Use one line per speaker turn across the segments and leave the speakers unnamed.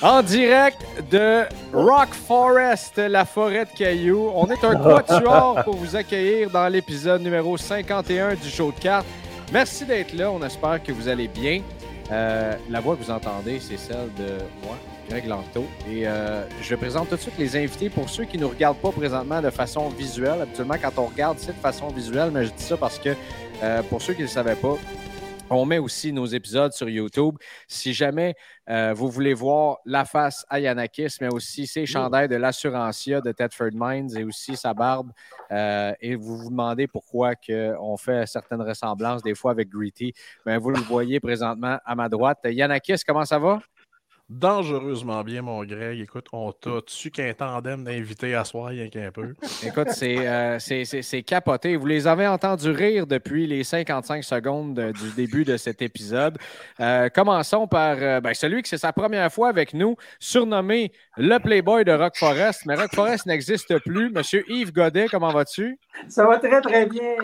En direct de Rock Forest, la forêt de cailloux. On est un quatuor pour vous accueillir dans l'épisode numéro 51 du show de cartes. Merci d'être là. On espère que vous allez bien. Euh, la voix que vous entendez, c'est celle de moi, Greg Lanto. Et euh, je présente tout de suite les invités pour ceux qui ne nous regardent pas présentement de façon visuelle. Habituellement, quand on regarde, c'est de façon visuelle, mais je dis ça parce que euh, pour ceux qui ne le savaient pas, on met aussi nos épisodes sur YouTube. Si jamais euh, vous voulez voir la face à Yanakis, mais aussi ses chandails de l'Assurancia de Tedford Mines et aussi sa barbe, euh, et vous vous demandez pourquoi que on fait certaines ressemblances des fois avec Greety, ben, vous le voyez présentement à ma droite. Yanakis, comment ça va?
Dangereusement bien, mon Greg. Écoute, on t'a tu qu'un tandem d'invités à soir, rien qu'un peu.
Écoute, c'est euh, c'est- c'est- c'est capoté. Vous les avez entendus rire depuis les 55 secondes de- du début de cet épisode. Euh, commençons par euh, ben, celui qui c'est sa première fois avec nous, surnommé le Playboy de Rock Forest. Mais Rock Forest n'existe plus. Monsieur Yves Godet, comment vas-tu?
Ça va très, très bien.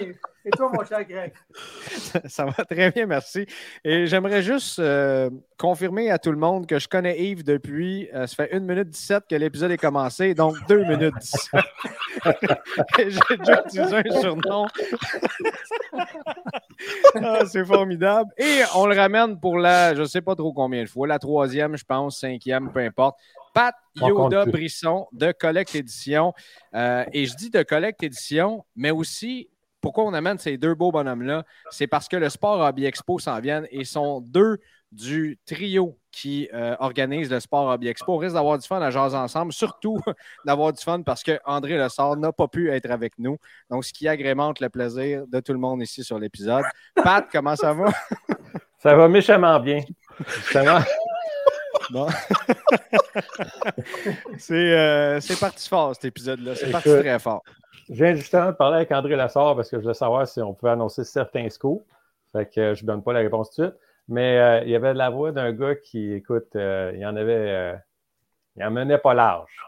Et toi, mon cher Greg?
Ça va très bien, merci. Et j'aimerais juste euh, confirmer à tout le monde que je connais Yves depuis, euh, ça fait 1 minute 17 que l'épisode est commencé, donc 2 minutes 17. Et J'ai déjà utilisé un surnom. Ah, c'est formidable. Et on le ramène pour la, je ne sais pas trop combien de fois, la troisième, je pense, cinquième, peu importe. Pat Yoda. Brisson de Collect Édition. Euh, et je dis de Collect Édition, mais aussi, pourquoi on amène ces deux beaux bonhommes-là? C'est parce que le Sport Hobby Expo s'en vient et sont deux du trio qui euh, organise le Sport Hobby Expo. On risque d'avoir du fun à jaser ensemble, surtout d'avoir du fun parce que André Lessard n'a pas pu être avec nous. Donc, ce qui agrémente le plaisir de tout le monde ici sur l'épisode. Pat, comment ça va?
Ça va méchamment bien. Justement,
C'est euh, c'est parti fort, cet épisode-là. C'est parti très fort.
je viens justement de parler avec André Lassard parce que je voulais savoir si on pouvait annoncer certains scoops. Fait que euh, je ne donne pas la réponse tout de suite. Mais euh, il y avait la voix d'un gars qui, écoute, il en avait. il en menait pas large.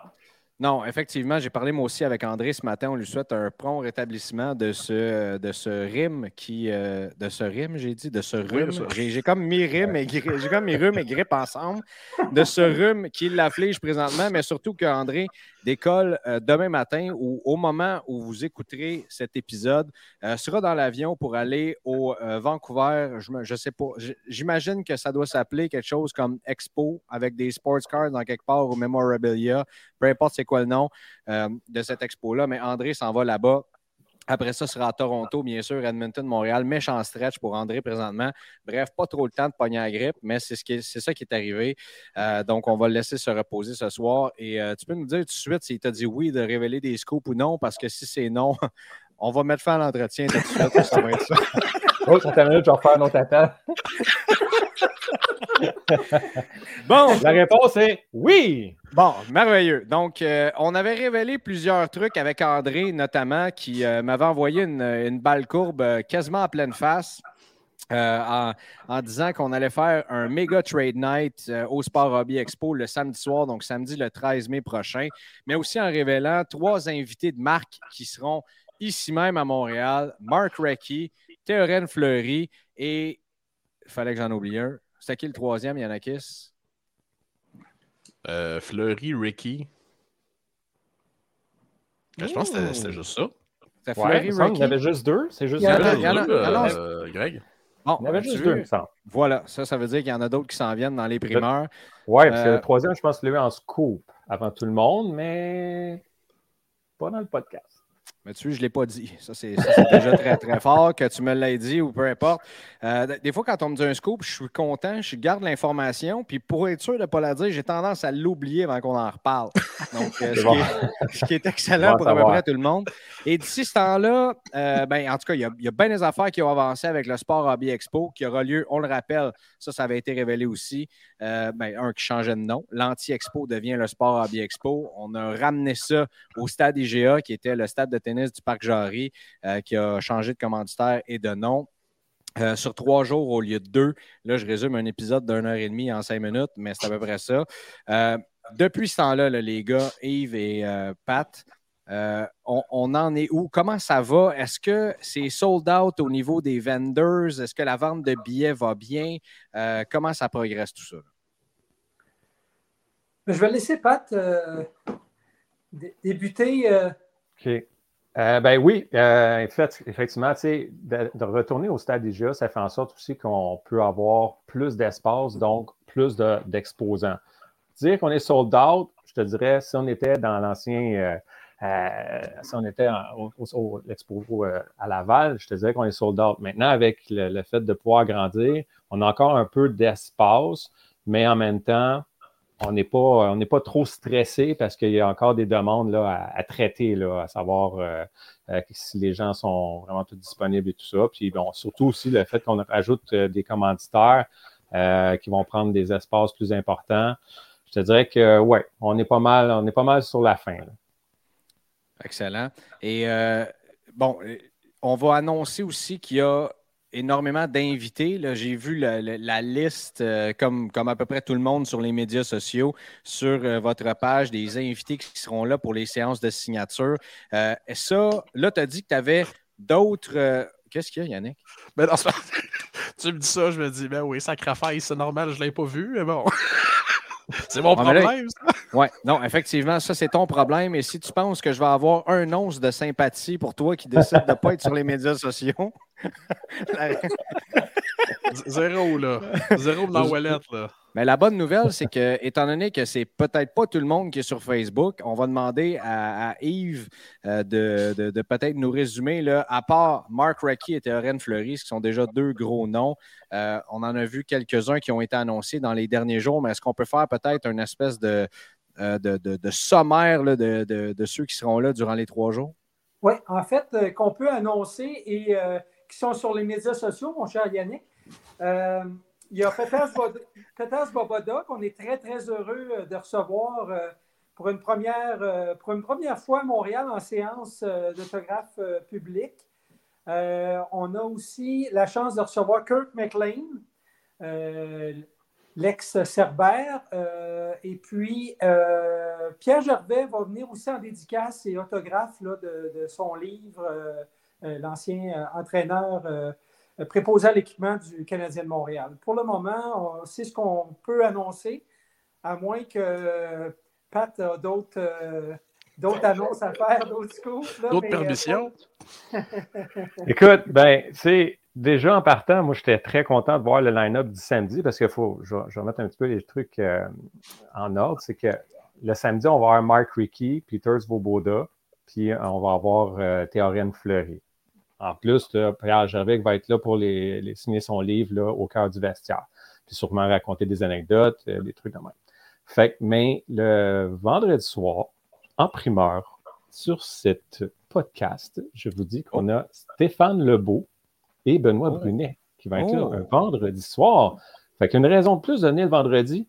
Non, effectivement, j'ai parlé moi aussi avec André ce matin. On lui souhaite un prompt rétablissement de ce, de ce rime qui. euh, de ce rime, j'ai dit, de ce rhume. J'ai comme mis rime et j'ai comme mis rhume et grippe ensemble. De ce rhume qui l'afflige présentement, mais surtout qu'André décolle euh, demain matin ou au moment où vous écouterez cet épisode, euh, sera dans l'avion pour aller au euh, Vancouver. Je, je sais pas. J'imagine que ça doit s'appeler quelque chose comme Expo avec des sports cars dans quelque part ou Memorabilia peu importe c'est quoi le nom de cette expo-là, mais André s'en va là-bas. Après ça, sera à Toronto, bien sûr, Edmonton, Montréal. Méchant stretch pour André présentement. Bref, pas trop le temps de pogner la grippe, mais c'est ce ça qui est arrivé. Euh, donc, on va le laisser se reposer ce soir. Et euh, tu peux nous dire tout de suite s'il t'a dit oui de révéler des scoops ou non, parce que si c'est non, on va mettre fin à l'entretien tout de suite. ça va être ça.
Oh, ça minute, je vais refaire un autre appel.
Bon,
La réponse est oui.
Bon, merveilleux. Donc, euh, on avait révélé plusieurs trucs avec André, notamment, qui euh, m'avait envoyé une, une balle courbe euh, quasiment en pleine face. en, en disant qu'on allait faire un méga trade night au Sport Hobby Expo le samedi soir, donc samedi le 13 mai prochain, mais aussi en révélant trois invités de marque qui seront ici même à Montréal, Mark Recchi, Théorène Fleury et fallait que j'en oublie un. C'était qui le troisième, Yanakis?
Euh, Fleury, Ricky. Ben, Je pense que c'était- juste ça.
C'était
Ouais,
Fleury,
il
Ricky.
y en avait juste deux. C'est juste
Il y en
deux.
il y il y
euh, Greg?
Bon,
Il y en avait juste deux, il me semble.
Voilà, ça, ça veut dire qu'il y en a d'autres qui s'en viennent dans les primeurs.
Ouais, parce que
Euh,
le troisième, je pense, qu'il l'a eu en scoop avant tout le monde, mais pas dans le podcast.
Mais tu sais, je ne l'ai pas dit. Ça, c'est déjà très, très fort que tu me l'aies dit ou peu importe. Euh, des fois, quand on me dit un scoop, je suis content, je garde l'information. Puis pour être sûr de ne pas la dire, j'ai tendance à l'oublier avant qu'on en reparle. Donc, euh, ce,
bon.
qui est, ce qui est excellent
Bon
pour à peu près tout le monde. Et d'ici ce temps-là, euh, ben, en tout cas, il y, a, y a bien des affaires qui ont avancé avec le Sport Hobby Expo qui aura lieu, on le rappelle, ça, ça avait été révélé aussi. Ben, un qui changeait de nom. L'Anti-Expo devient le Sport Hobby Expo. On a ramené ça au stade IGA, qui était le stade de tennis du Parc Jarry, euh, qui a changé de commanditaire et de nom. Euh, sur trois jours au lieu de deux. Là, je résume un épisode d'une heure et demie en cinq minutes, mais c'est à peu près ça. Euh, depuis ce temps-là, là, les gars, Yves et euh, Pat, euh, on, on en est où? Comment ça va? Est-ce que c'est sold out au niveau des vendors? Est-ce que la vente de billets va bien? Euh, comment ça progresse tout ça?
Je vais laisser Pat euh, dé- débuter. euh,
OK. Euh, ben oui, euh, fait, effectivement, de, de retourner au stade IGA, ça fait en sorte aussi qu'on peut avoir plus d'espace, donc plus de- d'exposants. Dire qu'on est sold out, je te dirais, si on était dans l'ancien, euh, si on était en- au, l'expo à Laval, je te dirais qu'on est sold out. Maintenant, avec le fait de pouvoir grandir, on a encore un peu d'espace, mais en même temps, on n'est pas, on n'est pas trop stressé parce qu'il y a encore des demandes là, à, traiter, là, à savoir euh, euh, si les gens sont vraiment tous disponibles et tout ça. Puis bon, surtout aussi le fait qu'on rajoute euh, des commanditaires euh, qui vont prendre des espaces plus importants. Je te dirais que ouais, on est pas mal, on est pas mal sur la fin.
Excellent. Et euh, bon, euh, on va annoncer aussi qu'il y a énormément d'invités. J'ai vu la liste, euh, comme, comme à peu près tout le monde sur les médias sociaux, sur euh, votre page, des invités qui seront là pour les séances de signature. Euh, et ça, là, tu as dit que tu avais d'autres. Qu'est-ce qu'il y a, Yannick?
Ben, non, tu me dis ça, je me dis, ben oui, sacrifice, c'est normal, je ne l'ai pas vu, mais bon. c'est mon
Ouais, mais là,
problème, ça.
Oui, non, effectivement, ça, c'est ton problème. Et si tu penses que je vais avoir un once de sympathie pour toi qui décide de ne pas être sur les médias sociaux, la-
Zéro, là. Zéro dans la wallet, là.
Mais la bonne nouvelle, c'est que, étant donné que c'est peut-être pas tout le monde qui est sur Facebook, on va demander à, Yves euh, de, peut-être nous résumer, là, à part Mark Recchi et Théorène Fleury, qui sont déjà deux gros noms, euh, on en a vu quelques-uns qui ont été annoncés dans les derniers jours, mais est-ce qu'on peut faire peut-être une espèce de, euh, sommaire de, ceux qui seront là durant les trois jours?
Oui, en fait, qu'on peut annoncer et qui sont sur les médias sociaux, mon cher Yannick. Il y a Petas Bod- Petas Boboda qu'on est très, très heureux euh, de recevoir euh, pour, une première, euh, pour une première fois à Montréal en séance d'autographe public. Euh, on a aussi la chance de recevoir Kirk McLean, l'ex-Cerbère. et puis, Pierre Gervais va venir aussi en dédicace et autographe là, de, son livre, l'ancien entraîneur préposé à l'équipement du Canadien de Montréal. Pour le moment, on- c'est ce qu'on peut annoncer, à moins que Pat a d'autres euh, d'autres annonces à faire, d'autres scoops. là,
D'autres
euh,
permissions.
Écoute, ben, tu sais, déjà en partant, moi, j'étais très content de voir le line-up du samedi parce qu'il faut, je, vais- je vais remettre un petit peu les trucs euh, en ordre. C'est que le samedi, on va avoir Mark Rickey, Peters Voboda, puis euh, on va avoir euh, Théorène Fleury. En plus, là, Pierre Gervais va être là pour les, les signer son livre là, au cœur du vestiaire. Puis sûrement raconter des anecdotes, euh, des trucs de même. Fait que, mais le vendredi soir, en primeur, sur cette podcast, je vous dis qu'on a Stéphane Lebeau et Benoît
Oh.
Brunet qui vont être
Oh.
là un vendredi soir. Fait qu'une raison de plus de venir le vendredi.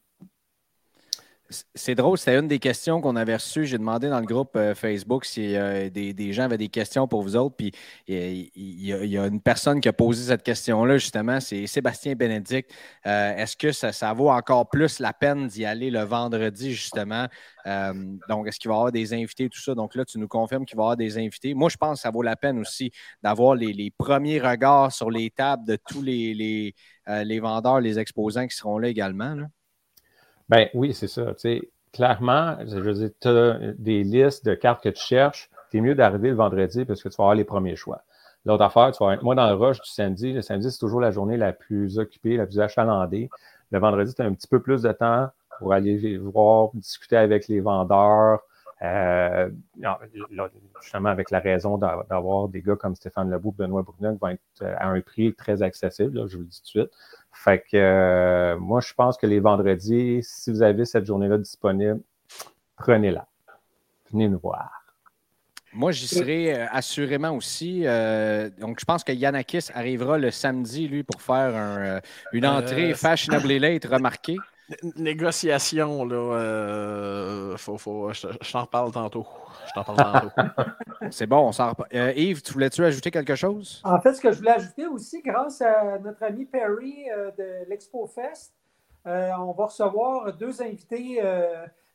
C'est drôle, c'était une des questions qu'on avait reçues. J'ai demandé dans le groupe euh, Facebook si euh, des, gens avaient des questions pour vous autres. Puis il y, a- une personne qui a posé cette question-là, justement, c'est Sébastien Bénédicte. Euh, Est-ce que ça, vaut encore plus la peine d'y aller le vendredi, justement? Donc, est-ce qu'il va y avoir des invités, tout ça? Donc là, tu nous confirmes qu'il va y avoir des invités. Moi, je pense que ça vaut la peine aussi d'avoir les, premiers regards sur les tables de tous les, vendeurs, les exposants qui seront là également.
Ben oui, c'est ça. tu sais. clairement, je veux dire, tu as des listes de cartes que tu cherches, c'est mieux d'arriver le vendredi parce que tu vas avoir les premiers choix. L'autre affaire, tu vas être, moi, dans le rush du samedi, le samedi, c'est toujours la journée la plus occupée, la plus achalandée. Le vendredi, tu as un petit peu plus de temps pour aller voir, discuter avec les vendeurs. Euh, justement, avec la raison d'avoir des gars comme Stéphane Lebout, Benoît Brunet, qui vont être euh, à un prix très accessible, je vous le dis tout de suite. Fait que euh, moi, je pense que les vendredis, si vous avez cette journée-là disponible, prenez-la. Venez nous voir.
Moi, j'y serai euh, assurément aussi. Euh, donc, je pense que Yanakis arrivera le samedi, lui, pour faire une entrée fashionably late remarquée.
Négociation, là. faut, faut, je, t'en reparle tantôt. Je t'en parle tantôt.
C'est bon, on s'en Yves, tu voulais-tu ajouter quelque chose?
En fait, ce que je voulais ajouter aussi, grâce à notre ami Perry de l'Expo Fest, on va recevoir deux invités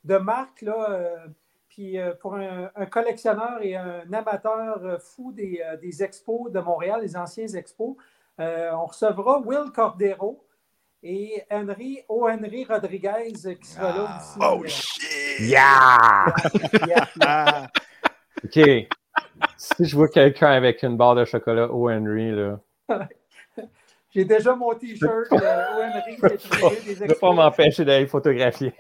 de marque, là puis euh, pour un, collectionneur et un amateur euh, fou euh, des, expos de Montréal, les anciens expos, on recevra Will Cordero et Henry, O. Henry Rodriguez qui sera là ah. aussi.
Oh shit!
Yeah! OK. Si je vois quelqu'un avec une barre de chocolat O. Henry, là.
J'ai déjà mon t-shirt O. Henry.
Je ne vais pas m'empêcher d'aller photographier.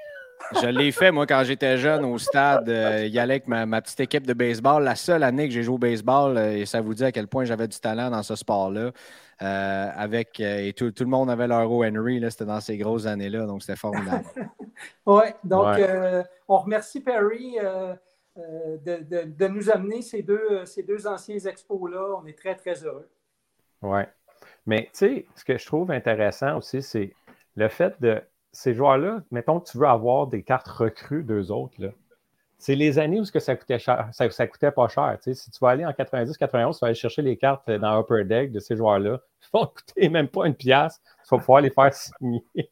Je l'ai fait, moi, quand j'étais jeune au stade. Euh, il y allait avec ma, petite équipe de baseball. La seule année que j'ai joué au baseball, euh, et ça vous dit à quel point j'avais du talent dans ce sport-là. Euh, avec, et tout, le monde avait leur O. Henry. C'était dans ces grosses années-là, donc c'était formidable.
oui, donc on remercie Perry de, nous amener ces deux, ces deux anciens expos-là. On est très, très heureux.
Oui. Mais tu sais, ce que je trouve intéressant aussi, c'est le fait de ces joueurs-là, mettons que tu veux avoir des cartes recrues d'eux autres, c'est les années où ça coûtait, cher, ça, coûtait pas cher. Si tu vas aller en 90-91, tu vas aller chercher les cartes dans Upper Deck de ces joueurs-là. Ils vont coûter même pas une pièce. Tu vas pouvoir les faire signer.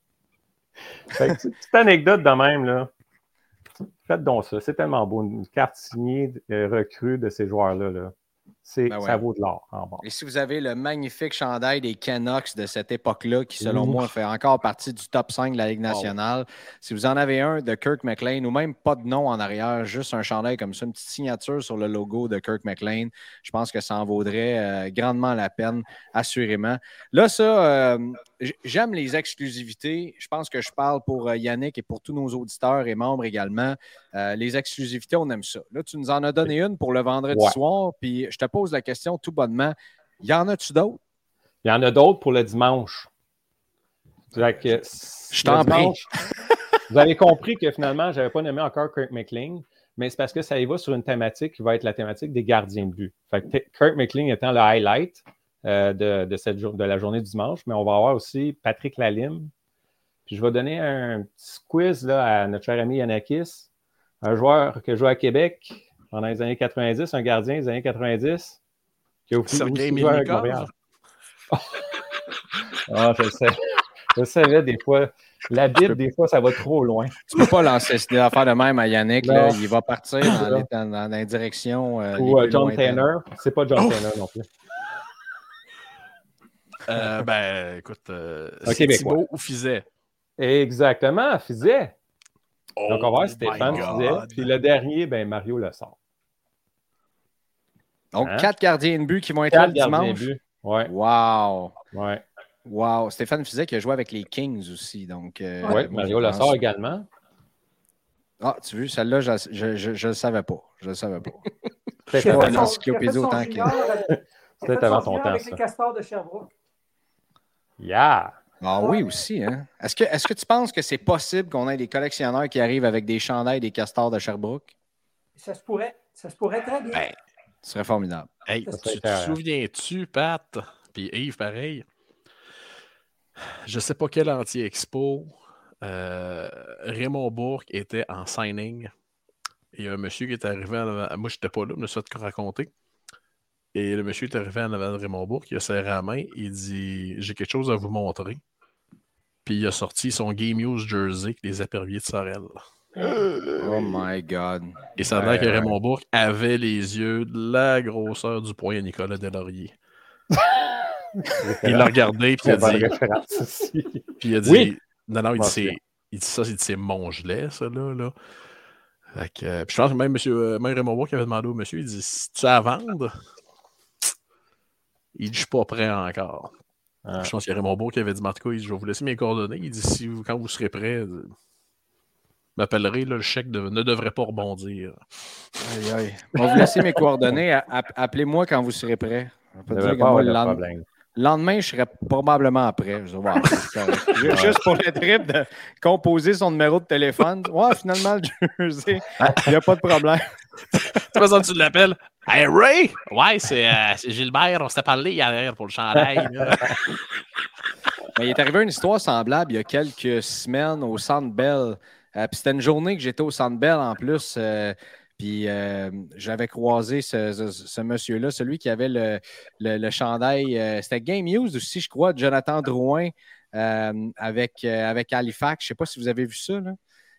petite anecdote de même, là. Faites donc ça. C'est tellement beau. Une carte signée euh, recrue de ces joueurs-là. Là. Ben ça vaut de l'or en.
Et si vous avez le magnifique chandail des Canucks de cette époque-là, qui selon moi fait encore partie du top 5 de la Ligue nationale, si vous en avez un de Kirk McLean ou même pas de nom en arrière, juste un chandail comme ça, une petite signature sur le logo de Kirk McLean, je pense que ça en vaudrait euh, grandement la peine, assurément. Là, ça, euh, j'aime les exclusivités. Je pense que je parle pour euh, Yannick et pour tous nos auditeurs et membres également. les exclusivités, on aime ça. Là, tu nous en as donné une pour le vendredi soir, puis je te pose la question tout bonnement. Y en a-tu d'autres?
Il y en a d'autres pour le dimanche.
je t'en prie.
vous avez compris que finalement, je n'avais pas nommé encore Kirk McLean, mais c'est parce que ça y va sur une thématique qui va être la thématique des gardiens de but. Fait Kirk McLean étant le highlight euh, de, cette de la journée du dimanche, mais on va avoir aussi Patrick Lalime. Puis je vais donner un petit quiz là, à notre cher ami Yanakis, un joueur qui joue à Québec, pendant les années 90, un gardien des années 90 qui a aussi, joué avec Montréal. ah, je sais. Je savais des fois. La Bible, des fois, ça va trop loin.
Tu ne peux pas lancer cette affaire de même à Yannick. Là. Il va partir dans, dans, dans la direction.
Euh, Ou euh, John Tanner. C'est pas John oh! Tanner non plus.
Euh, ben, écoute, euh, c'est Thibaut ou Fizet?
Exactement, Fizet. Donc, on va voir oh Stéphane Fizet. Puis le dernier, ben, Mario le sort.
Donc, hein? quatre gardiens de but qui vont être là le dimanche.
Ouais.
Wow.
Ouais.
Wow. Stéphane Fizet qui a joué avec les Kings aussi. Donc,
euh, oui, Mario Lassard également.
Ah, tu vois, celle-là, je ne le savais pas. Je ne le savais pas. C'est pas une encyclopédie autant que.
Peut-être avant ton temps.
Avec les castors de Sherbrooke.
Yeah!
Ah oui, aussi. Hein? Est-ce que, est que tu penses que c'est possible qu'on ait des collectionneurs qui arrivent avec des chandails des castors de Sherbrooke?
Ça se pourrait. Ça se pourrait très bien.
Ben, ce serait formidable.
Hey, tu te souviens-tu, Pat, puis Yves, pareil, je ne sais pas quel anti-expo, euh, Raymond Bourque était en signing. Et un monsieur qui est arrivé en avant. Moi, je n'étais pas là, je me suis raconter. Et le monsieur est arrivé en avant de Raymond Bourque, il a serré la main, il dit J'ai quelque chose à vous montrer. Puis il a sorti son Game Use Jersey avec les aperviers de Sorel.
Oh my God.
Et ça a l'air que Raymond Bourque avait les yeux de la grosseur du poing à Nicolas Delaurier. il l'a regardé, puis il a dit. puis il a dit. Non, non, il dit il dit ça, c'est mon gelé, ça, là. là. Fait que, euh, puis je pense que même, monsieur, euh, même Raymond Bourg qui avait demandé au monsieur, il dit Si tu as à vendre, il dit Je suis pas prêt encore.
Ah.
Je pense qu'il y a Raymond Bourg qui avait dit En tout cas, il dit, je vais vous laisser mes coordonnées. Il dit si vous, quand vous serez prêt, euh, m'appellerez, le chèque de- ne devrait pas rebondir.
Aïe, aïe. On va vous laisser mes coordonnées. Appelez-moi quand vous serez prêt. On peut dire que moi, le
de
lendemain, je serais probablement. Je. Ju- Juste pour le trip de composer son numéro de téléphone. Ouais, finalement, le jersey, il n'y a pas de problème.
Tu vois, tu l'appelles? Hey Ray? Ouais, c'est euh, c'est Gilbert, on s'était parlé hier pour le chandail.
Mais il est arrivé une histoire semblable il y a quelques semaines au Centre Bell. Euh, puis c'était une journée que j'étais au Centre Bell en plus. euh, puis euh, j'avais croisé ce, ce- ce monsieur-là, celui qui avait le, le, le chandail. c'était Game News aussi, je crois, de Jonathan Drouin avec, avec Halifax. Je ne sais pas si vous avez vu ça, là.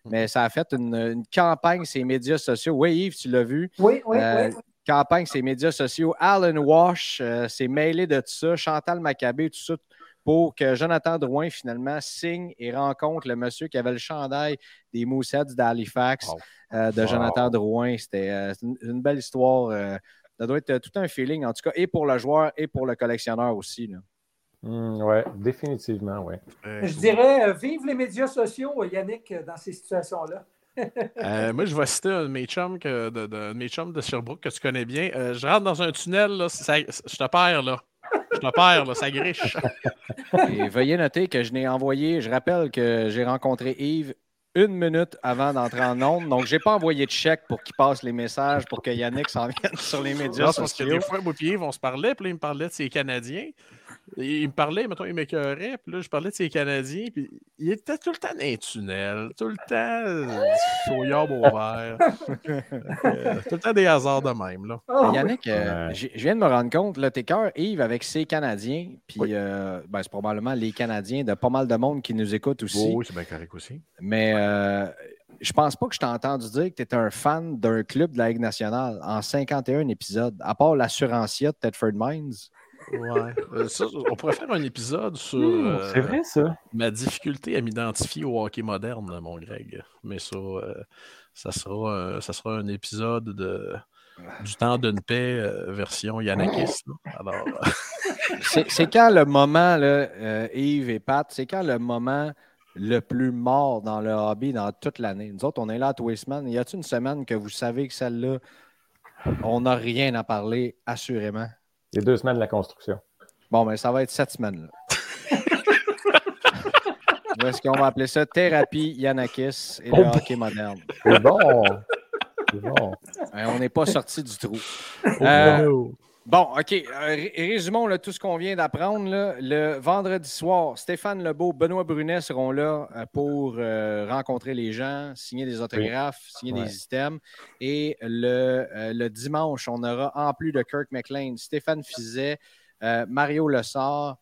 mais ça a fait une, une campagne sur les médias sociaux. Oui, Yves, tu l'as vu
Oui, oui, oui.
campagne sur les médias sociaux. Alan Wash s'est mêlé de tout ça. Chantal Maccabé, tout ça, pour que Jonathan Drouin, finalement, signe et rencontre le monsieur qui avait le chandail des Mooseheads d'Halifax euh, de. Jonathan Drouin. C'était euh, une, belle histoire. euh, ça doit être tout un feeling, en tout cas, et pour le joueur et pour le collectionneur aussi. là.
Hmm, ouais, définitivement, oui.
Je dirais, euh, vive les médias sociaux, Yannick, dans ces situations-là.
Euh, moi, je vais citer un de mes chums, que- de, de- de mes chums de Sherbrooke que tu connais bien. Euh, je rentre dans un tunnel, là, ça- je te perds, là. Je te perds, là, ça griche.
Et veuillez noter que je n'ai envoyé, je rappelle que j'ai rencontré Yves une minute avant d'entrer en onde, donc je n'ai pas envoyé de chèque pour qu'il passe les messages pour que Yannick s'en vienne sur les médias
Non, parce que des fois, moi et Yves, on se parlait, puis là, il me parlait de ses Canadiens. Il me parlait, mettons, il m'écœurait, puis là, je parlais de ses Canadiens, puis il était tout le temps dans un tunnel, tout le temps euh, au vert. Euh, tout le temps des hasards de même, là.
Ah, oui.
Yannick, euh, je viens de me rendre compte, là, t'es cœur, Yves, avec ses Canadiens, puis
Oui.
euh, ben, c'est probablement les Canadiens de pas mal de monde qui nous écoute aussi.
oui, c'est bien correct aussi.
Mais euh, je pense pas que je t'ai entendu dire que tu étais un fan d'un club de la Ligue nationale en 51 épisodes, à part l'assurancier de Tedford Mines.
Ouais. Euh, ça, on pourrait faire un épisode sur
Hmm,
euh,
c'est vrai, ça.
ma difficulté à m'identifier au hockey moderne, mon Greg. Mais ça, euh, ça, sera, ça sera un épisode de, du temps d'une paix euh, version Yannakis. Alors,
C'est c'est quand le moment, là, euh, Yves et Pat, c'est quand le moment le plus mort dans le hobby dans toute l'année? Nous autres, on est là tous les semaines. Y a-t-il une semaine que vous savez que celle-là, on n'a rien à parler, assurément?
Les deux semaines de la construction.
Bon, mais ça va être cette semaine-là. Ou est-ce qu'on va appeler ça thérapie Yanakis et le
Oh.
hockey moderne?
C'est bon. C'est bon.
On n'est pas sorti du trou. Euh,
Oh.
Bon, OK. euh, ré- résumons là, tout ce qu'on vient d'apprendre. là. Le vendredi soir, Stéphane Lebeau, Benoît Brunet seront là euh, pour euh, rencontrer les gens, signer des autographes, signer
Ouais.
des items. Et le, euh, le dimanche, on aura, en plus de Kirk McLean, Stéphane Fizet, Mario Lessard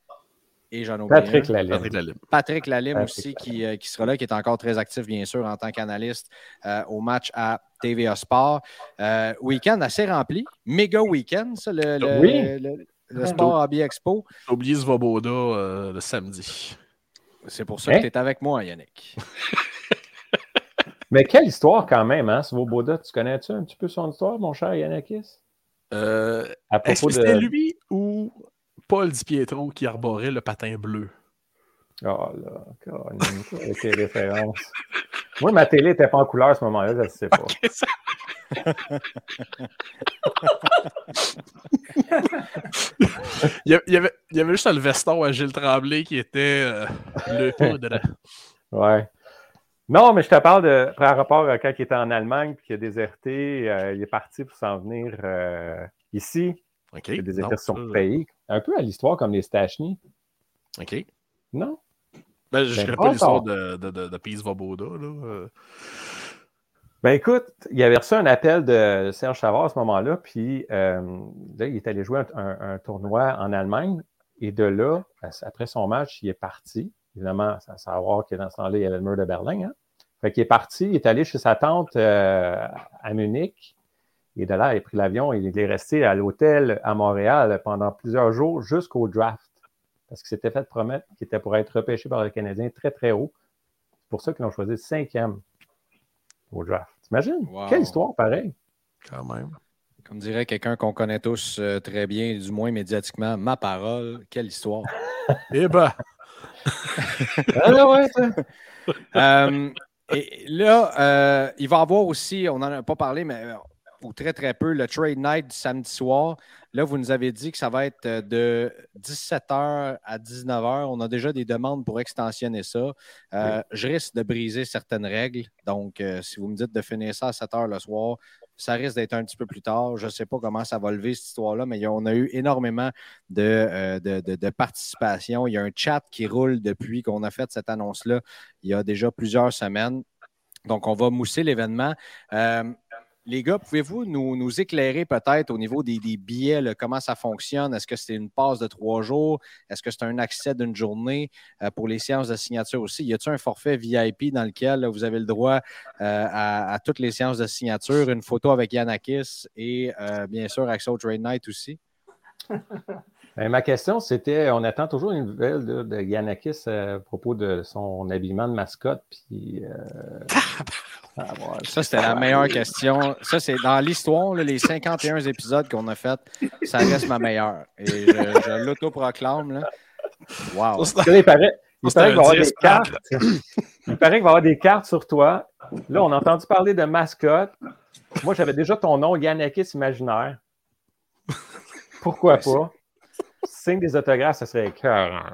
et j'en oublie un.
Patrick Lalime.
Patrick Lalime.
Patrick Lalime
Patrick
aussi qui, euh, qui sera là, qui est encore très actif, bien sûr, en tant qu'analyste euh, au match à TVA Sport. Euh, week-end assez rempli. Méga week-end, ça, le, le,
Oui.
le- le Sport Hobby Expo.
J'ai oublié Svoboda euh, le samedi.
C'est pour ça
Hein?
que tu es avec moi, Yannick.
Mais quelle histoire quand même, hein, Svoboda. Tu connais-tu un petit peu son histoire, mon cher Yanakis?
Euh,
À
Est-ce
propos
que c'était
de.
lui ou Paul Di Pietro qui arborait le patin bleu?
Oh là, quoi, avec les références. Moi, ma télé n'était pas en couleur à ce moment-là, je ne sais pas.
il, y avait, il y avait- il y avait juste le veston à Gilles Tremblay qui était euh, le poudre.
Ouais. Non, mais je te parle de par rapport à quand il était en Allemagne puis qu'il a déserté, euh, il est parti pour s'en venir euh, ici.
OK.
Il a déserté
non,
pays. Un peu à l'histoire comme les Stachny.
OK.
Non?
Ben, je ne
Ben, pas
l'histoire de, de, de, de Peace Voboda. Là. euh.
Ben écoute, il avait reçu un appel de Serge Savard à ce moment-là, puis euh, là, il est allé jouer un, un- un tournoi en Allemagne, et de là, après son match, il est parti. Évidemment, à savoir que dans ce temps-là, il y avait le mur de Berlin. Hein? Fait qu'il est parti, il est allé chez sa tante euh, à Munich, et de là, il a pris l'avion et il est resté à l'hôtel à Montréal pendant plusieurs jours jusqu'au draft, parce qu'il s'était fait promettre qu'il était pour être repêché par le Canadien très, très haut. pour ça qu'ils l'ont choisi cinquième au draft. T'imagines? Quelle histoire pareil.
Quand même.
Comme dirait quelqu'un qu'on connaît tous euh, très bien, du moins médiatiquement, ma parole, quelle histoire.
eh ben!
ah ouais,
euh, et là, euh, il va y avoir aussi, on n'en a pas parlé, mais ou très très peu, le trade night du samedi soir. Là, vous nous avez dit que ça va être euh, de 17h à 19h. On a déjà des demandes pour extensionner ça. Euh, je risque de briser certaines règles. Donc, euh, si vous me dites de finir ça à 7h le soir, ça risque d'être un petit peu plus tard. Je ne sais pas comment ça va lever cette histoire-là, mais on a eu énormément de, de, participation. Il y a un chat qui roule depuis qu'on a fait cette annonce-là il y a déjà plusieurs semaines. Donc, on va mousser l'événement les gars, pouvez-vous nous, éclairer peut-être au niveau des, billets, comment ça fonctionne? Est-ce que c'est une passe de trois jours? Est-ce que c'est un accès d'une journée euh, pour les séances de signature aussi? Y a-t-il un forfait VIP dans lequel vous avez le droit euh, à, toutes les séances de signature, une photo avec Yanakis et euh, bien sûr au Trade Night aussi?
Ben, ma question, c'était on attend toujours une nouvelle de, Yanakis à propos de son habillement de mascotte. Puis,
ça, c'était la meilleure question. Ça, c'est dans l'histoire, les 51 épisodes qu'on a fait, ça reste ma meilleure. Et je, l'autoproclame. Wow.
Il paraît, qu'il va y avoir des cartes. Il paraît qu'il va y avoir des cartes sur toi. Là, on a entendu parler de mascotte. Moi, j'avais déjà ton nom, Yanakis Imaginaire. Pourquoi pas? Signe des autographes, ça serait écœurant.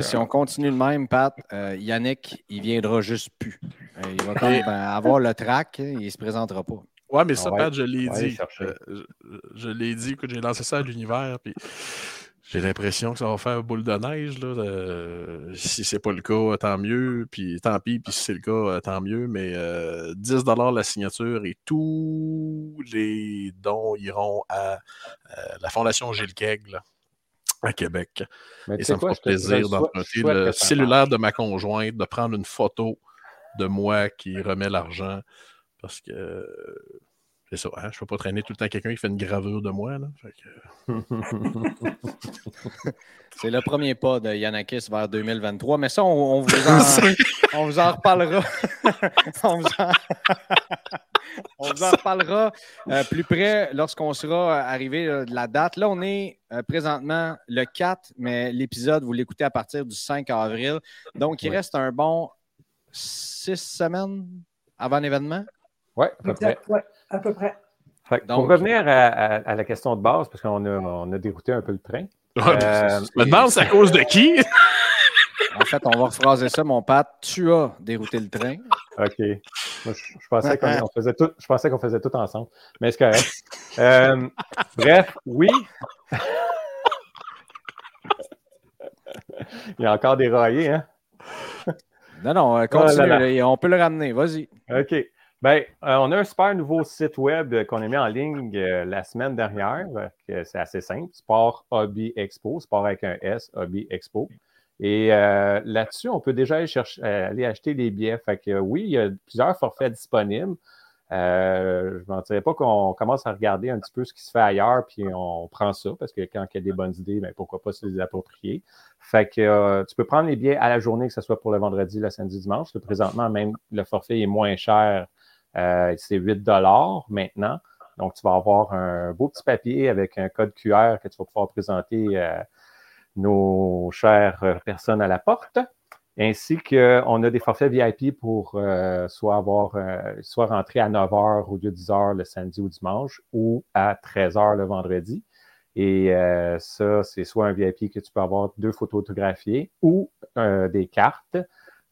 Si on continue le même, Pat, euh, Yannick, il viendra juste plus. Euh, il va quand même avoir le track, il ne se présentera pas.
Ouais, mais ça, Pat, je l'ai dit. Euh, je, l'ai dit, écoute, j'ai lancé ça à l'univers, puis j'ai l'impression que ça va faire boule de neige. Là, si si c'est pas le cas, tant mieux, puis tant pis, puis si c'est le cas, tant mieux, mais 10 la signature et tous les dons iront à la Fondation Gilles Kegg, à Québec. et ça me fait plaisir d'emprunter le cellulaire de ma conjointe, de prendre une photo de moi qui remet l'argent parce que c'est ça, hein, je ne peux pas traîner tout le temps quelqu'un qui fait une gravure de moi.
c'est le premier pas de Yanakis vers 2023, mais ça, on, vous, en, on vous en reparlera. on vous en... On vous en reparlera euh, plus près lorsqu'on sera arrivé euh, de la date. Là, on est euh, présentement le 4, mais l'épisode, vous l'écoutez à partir du 5 avril. Donc, il reste un bon six semaines avant l'événement?
Oui, à peu près.
À peu près.
pour revenir à, la question de base, parce qu'on a, on a dérouté un peu le train.
Maintenant, c'est à cause de qui?
En
fait, on va rephraser ça, mon Pat. Tu as dérouté le train.
OK. je, pensais qu'on faisait tout, je pensais qu'on faisait tout ensemble. Mais c'est correct. Euh, bref, oui. Il y a encore des raillés, hein?
Non, non, euh, oh continue. On peut le ramener. Vas-y.
OK. Bien, euh, on a un super nouveau site web qu'on a mis en ligne la semaine dernière. c'est assez simple. Sport Hobby Expo. Sport avec un S, Hobby Expo. Et euh, là-dessus, on peut déjà aller, chercher, euh, aller acheter des billets. Fait que oui, il y a plusieurs forfaits disponibles. Euh, je ne mentirais pas qu'on commence à regarder un petit peu ce qui se fait ailleurs, puis on prend ça, parce que quand il y a des bonnes idées, bien, pourquoi pas se les approprier. Fait que tu peux prendre les billets à la journée, que ce soit pour le vendredi, le samedi, dimanche. présentement, même le forfait est moins cher. C'est 8 maintenant. Donc, tu vas avoir un beau petit papier avec un code QR que tu vas pouvoir présenter nos chères euh, personnes à la porte, ainsi qu'on a des forfaits VIP pour euh, soit avoir euh, soit rentrer à 9 h au lieu de 10 h le samedi ou dimanche ou à 13 h le vendredi. Et ça, c'est soit un VIP que tu peux avoir deux photos autographiées ou des cartes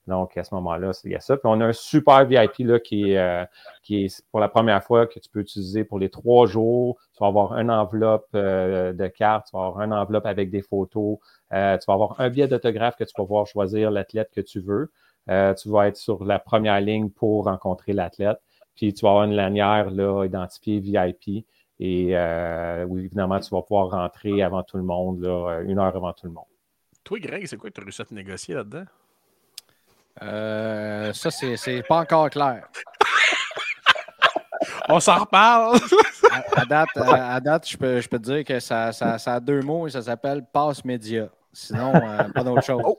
donc, à ce moment-là, il y a ça. Puis on a un super VIP là, qui, est, euh, qui est pour la première fois que tu peux utiliser pour les trois jours. Tu vas avoir une enveloppe euh, de cartes, tu vas avoir une enveloppe avec des photos, euh, tu vas avoir un billet d'autographe que tu vas pouvoir choisir l'athlète que tu veux. tu vas être sur la première ligne pour rencontrer l'athlète. Puis tu vas avoir une lanière là, identifiée VIP. Et oui, évidemment, tu vas pouvoir rentrer avant tout le monde, là, une heure avant tout le monde.
Toi, Greg, c'est quoi que tu as réussi à te négocier là-dedans?
Euh, ça, c'est pas encore clair.
On s'en reparle.
à, date, à, date je, peux, je peux te dire que ça, ça, ça, a deux mots et ça s'appelle passe média. Sinon, euh, pas d'autre chose. Oh.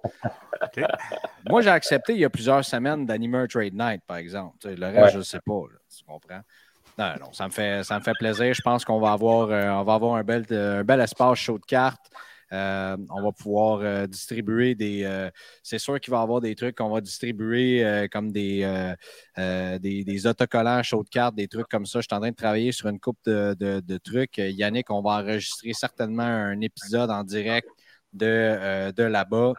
Moi, j'ai accepté il y a plusieurs semaines d'Animer Trade Night, par exemple. Tu sais, le reste,
Ouais.
je ne sais pas. là, tu comprends? Non, non, ça me fait, ça me fait plaisir. Je pense qu'on va avoir, euh, on va avoir un, bel, un bel espace show de cartes. Euh, on va pouvoir euh, distribuer des. euh, c'est sûr qu'il va y avoir des trucs qu'on va distribuer comme des, des, autocollants show de cartes, des trucs comme ça. Je suis en train de travailler sur une coupe de, trucs. Yannick, on va enregistrer certainement un épisode en direct de, de là-bas.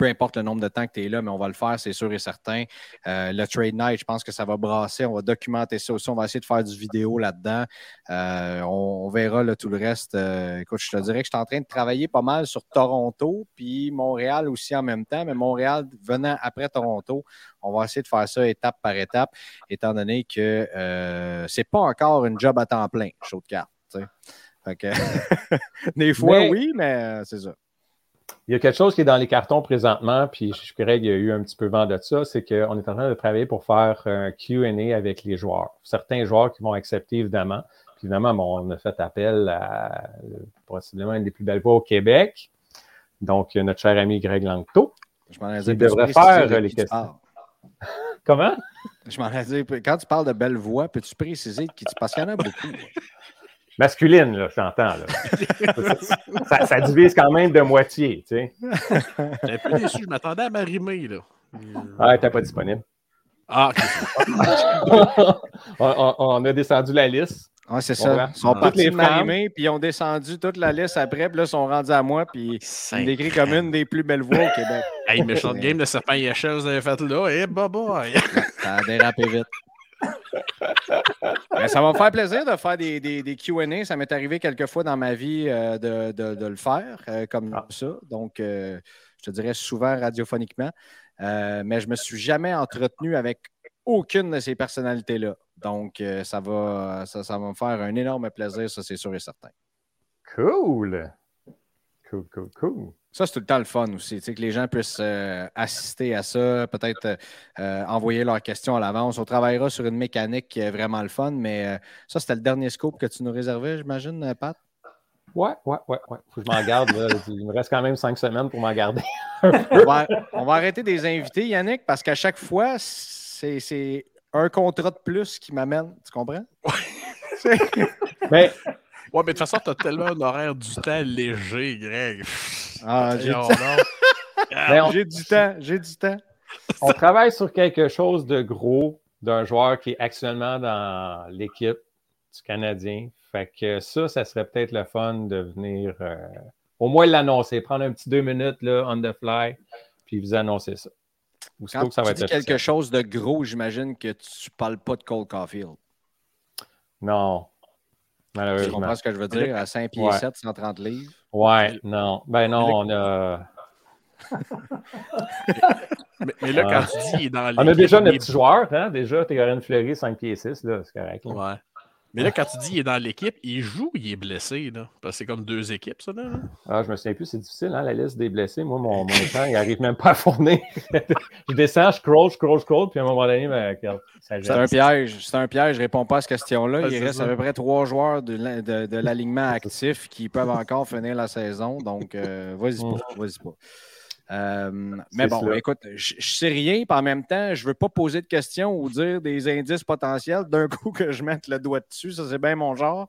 Peu importe le nombre de temps que tu es là, mais on va le faire, c'est sûr et certain. Euh, le Trade Night, je pense que ça va brasser. On va documenter ça aussi. On va essayer de faire du vidéo là-dedans. Euh, on, on verra là, tout le reste. Euh, écoute, je te dirais que je suis en train de travailler pas mal sur Toronto, puis Montréal aussi en même temps. Mais Montréal venant après Toronto, on va essayer de faire ça étape par étape, étant donné que c'est pas encore une job à temps plein, show de carte. Fait que, des fois,
Mais-
oui, mais c'est ça.
Il y a quelque chose qui est dans les cartons présentement, puis je suis Greg, il y a eu un petit peu vent de ça, c'est qu'on est en train de travailler pour faire un QA avec les joueurs. Certains joueurs qui vont accepter, évidemment. Puis évidemment, bon, on a fait appel à euh, possiblement une des plus belles voix au Québec. Donc, notre cher ami Greg Langto.
Je m'en ai dit,
devrait faire, euh, les questions. Comment?
Je m'en ai dit, quand tu parles de belle voix, peux-tu préciser de qui tu Parce qu'il y en a beaucoup.
Masculine, là, j'entends. Là. ça, ça divise quand même de moitié, tu sais.
J'étais un peu déçu, je m'attendais à m'arrimer, là.
Ah, t'es pas disponible.
Ah, ok.
on, on- on a descendu la liste.
Oui, c'est ça. Ils sont partis
les
de
femmes.
m'arrimer, puis ils ont descendu toute la liste après, puis là, ils sont rendus à moi, puis ils décrit comme une des plus belles voix au Québec.
Hey, méchante game de serpent et échelle, vous avez fait là. Eh, bah, boy!
Ça a dérapé vite. Mais ça va me faire plaisir de faire des, des, des QA. Ça m'est arrivé quelques fois dans ma vie euh, de, de- de le faire euh, comme
Ah.
ça. Donc, euh, je te dirais souvent radiophoniquement. Mais je ne me suis jamais entretenu avec aucune de ces personnalités-là. Donc, ça, va, ça, ça va me faire un énorme plaisir, ça, c'est sûr et certain.
Cool. Cool, cool, cool.
Ça, c'est tout le temps le fun aussi, tu sais, que les gens puissent euh, assister à ça, peut-être euh, euh, envoyer leurs questions à l'avance. On travaillera sur une mécanique qui est vraiment le fun, mais euh, ça, c'était le dernier scope que tu nous réservais, j'imagine, euh, Pat?
Ouais, ouais, ouais, ouais. Faut que je m'en garde. Là. Il me reste quand même cinq semaines pour m'en garder.
On va, on va arrêter des invités, Yannick, parce qu'à chaque fois, c'est c'est un contrat de plus qui m'amène. Tu comprends?
Mais
Ouais, mais de toute façon, t'as tellement un horaire du temps léger, Greg.
Ah, j'ai du-.
Mais on-
j'ai du temps, j'ai du temps.
on travaille sur quelque chose de gros d'un joueur qui est actuellement dans l'équipe du Canadien. Fait que ça, ça serait peut-être le fun de venir euh, au moins l'annoncer, prendre un petit deux minutes là, on the fly, puis vous annoncer ça. Aussitôt
Quand
que ça va être
quelque
officiel.
chose de gros, j'imagine que tu parles pas de Cole Caulfield.
Non.
Tu
Malheureusement.
comprends ce que je veux dire? À 5 pieds
Ouais.
7, 130 livres?
Ouais, non. Ben non, on a.
Mais, mais là,
Ah.
quand tu dis il est dans l'équipe.
On a déjà notre petit joueur, hein? Déjà, Théorène Fleury, 5 pieds 6, là, c'est correct. là.
Ouais. Mais là, quand tu dis il est dans l'équipe, il joue ou il est blessé, là? Parce que c'est comme deux équipes, ça, là.
Ah, je me souviens plus, c'est difficile, hein, la liste des blessés. Moi, mon, mon écran, il n'arrive même pas à fournir. je descends, je scroll, scroll, scroll, puis à un moment donné, ben, ça
C'est un piège. C'est un piège. Je réponds pas à cette question-là. Il reste
ça.
à peu près trois joueurs de, la- de- de l'alignement actif qui peuvent encore finir la saison. Donc, euh, vas-y pas. Vas-y pas. Euh, mais bon,
cela.
écoute, je je sais rien, puis en même temps, je veux pas poser de questions ou dire des indices potentiels d'un coup que je mette le doigt dessus. Ça, c'est bien mon genre.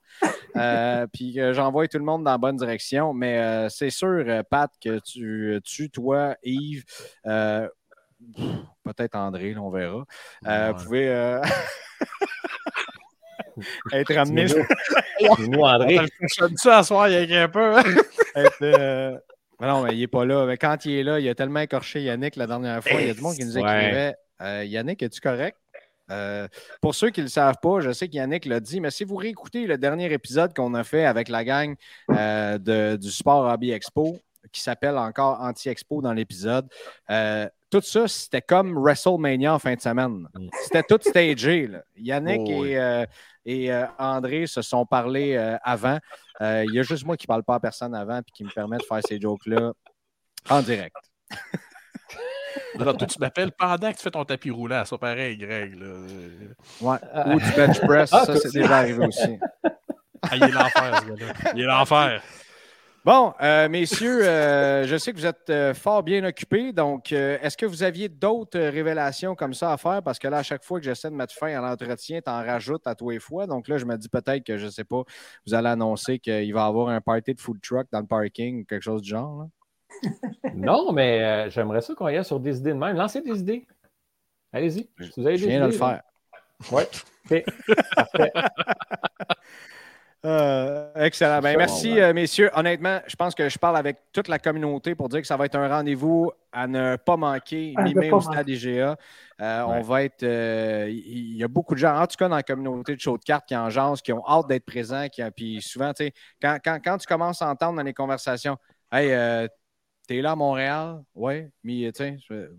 Euh, puis que j'envoie tout le monde dans la bonne direction. Mais euh, c'est sûr, euh, Pat, que tu, tu toi, Yves, euh, peut-être André, là, on verra. Euh,
Ouais.
Vous pouvez euh, être amené.
Nous, André.
Je me ça à soir, il y a un peu. hein?
être, euh, mais non, mais il n'est pas là. Mais quand il est là, il a tellement écorché Yannick la dernière fois. Il y a du monde qui nous écrivait euh, Yannick, es-tu correct? Euh, pour ceux qui ne le savent pas, je sais qu'Yannick l'a dit, mais si vous réécoutez le dernier épisode qu'on a fait avec la gang euh, de- du Sport Hobby Expo, qui s'appelle encore Anti-Expo dans l'épisode, euh, tout ça, c'était comme WrestleMania en fin de semaine.
Mm.
C'était tout stagé. là. Yannick
Oh,
et, euh, et euh, André se sont parlé euh, avant. Euh, Il y a juste moi qui ne parle pas à personne avant et qui me permet de faire ces jokes-là en direct.
Toi, tu m'appelles pendant que tu fais ton tapis roulant. C'est pas pareil, Greg. Là.
Ouais. Ou du bench press,
Ah,
ça c'est déjà arrivé aussi.
Ah, il est l'enfer, ce gars-là. Il est l'enfer.
Bon, euh, messieurs, euh, je sais que vous êtes euh, fort bien occupés. Donc, est-ce que vous aviez d'autres révélations comme ça à faire? Parce que là, à chaque fois que j'essaie de mettre fin à l'entretien, tu en rajoutes à tous les fois. Donc là, je me dis peut-être que, je ne sais pas, vous allez annoncer qu'il va y avoir un party de food truck dans le parking ou quelque chose du genre.
non, mais j'aimerais ça qu'on y aille sur des idées de même. Lancez des idées. Allez-y.
vous avez je viens de le faire.
Oui. Parfait.
Euh, excellent. Ben, merci, euh, messieurs. Honnêtement, je pense que je parle avec toute la communauté pour dire que ça va être un rendez-vous à ne pas manquer, ni même au stade IGA. Euh, on va être. Il y a beaucoup de gens, en tout cas dans la communauté de show de cartes, qui en qui ont hâte d'être présents. Qui, puis souvent, quand, quand, quand, tu commences à entendre dans les conversations, Hey, T'es là à Montréal? Oui. Mais, tu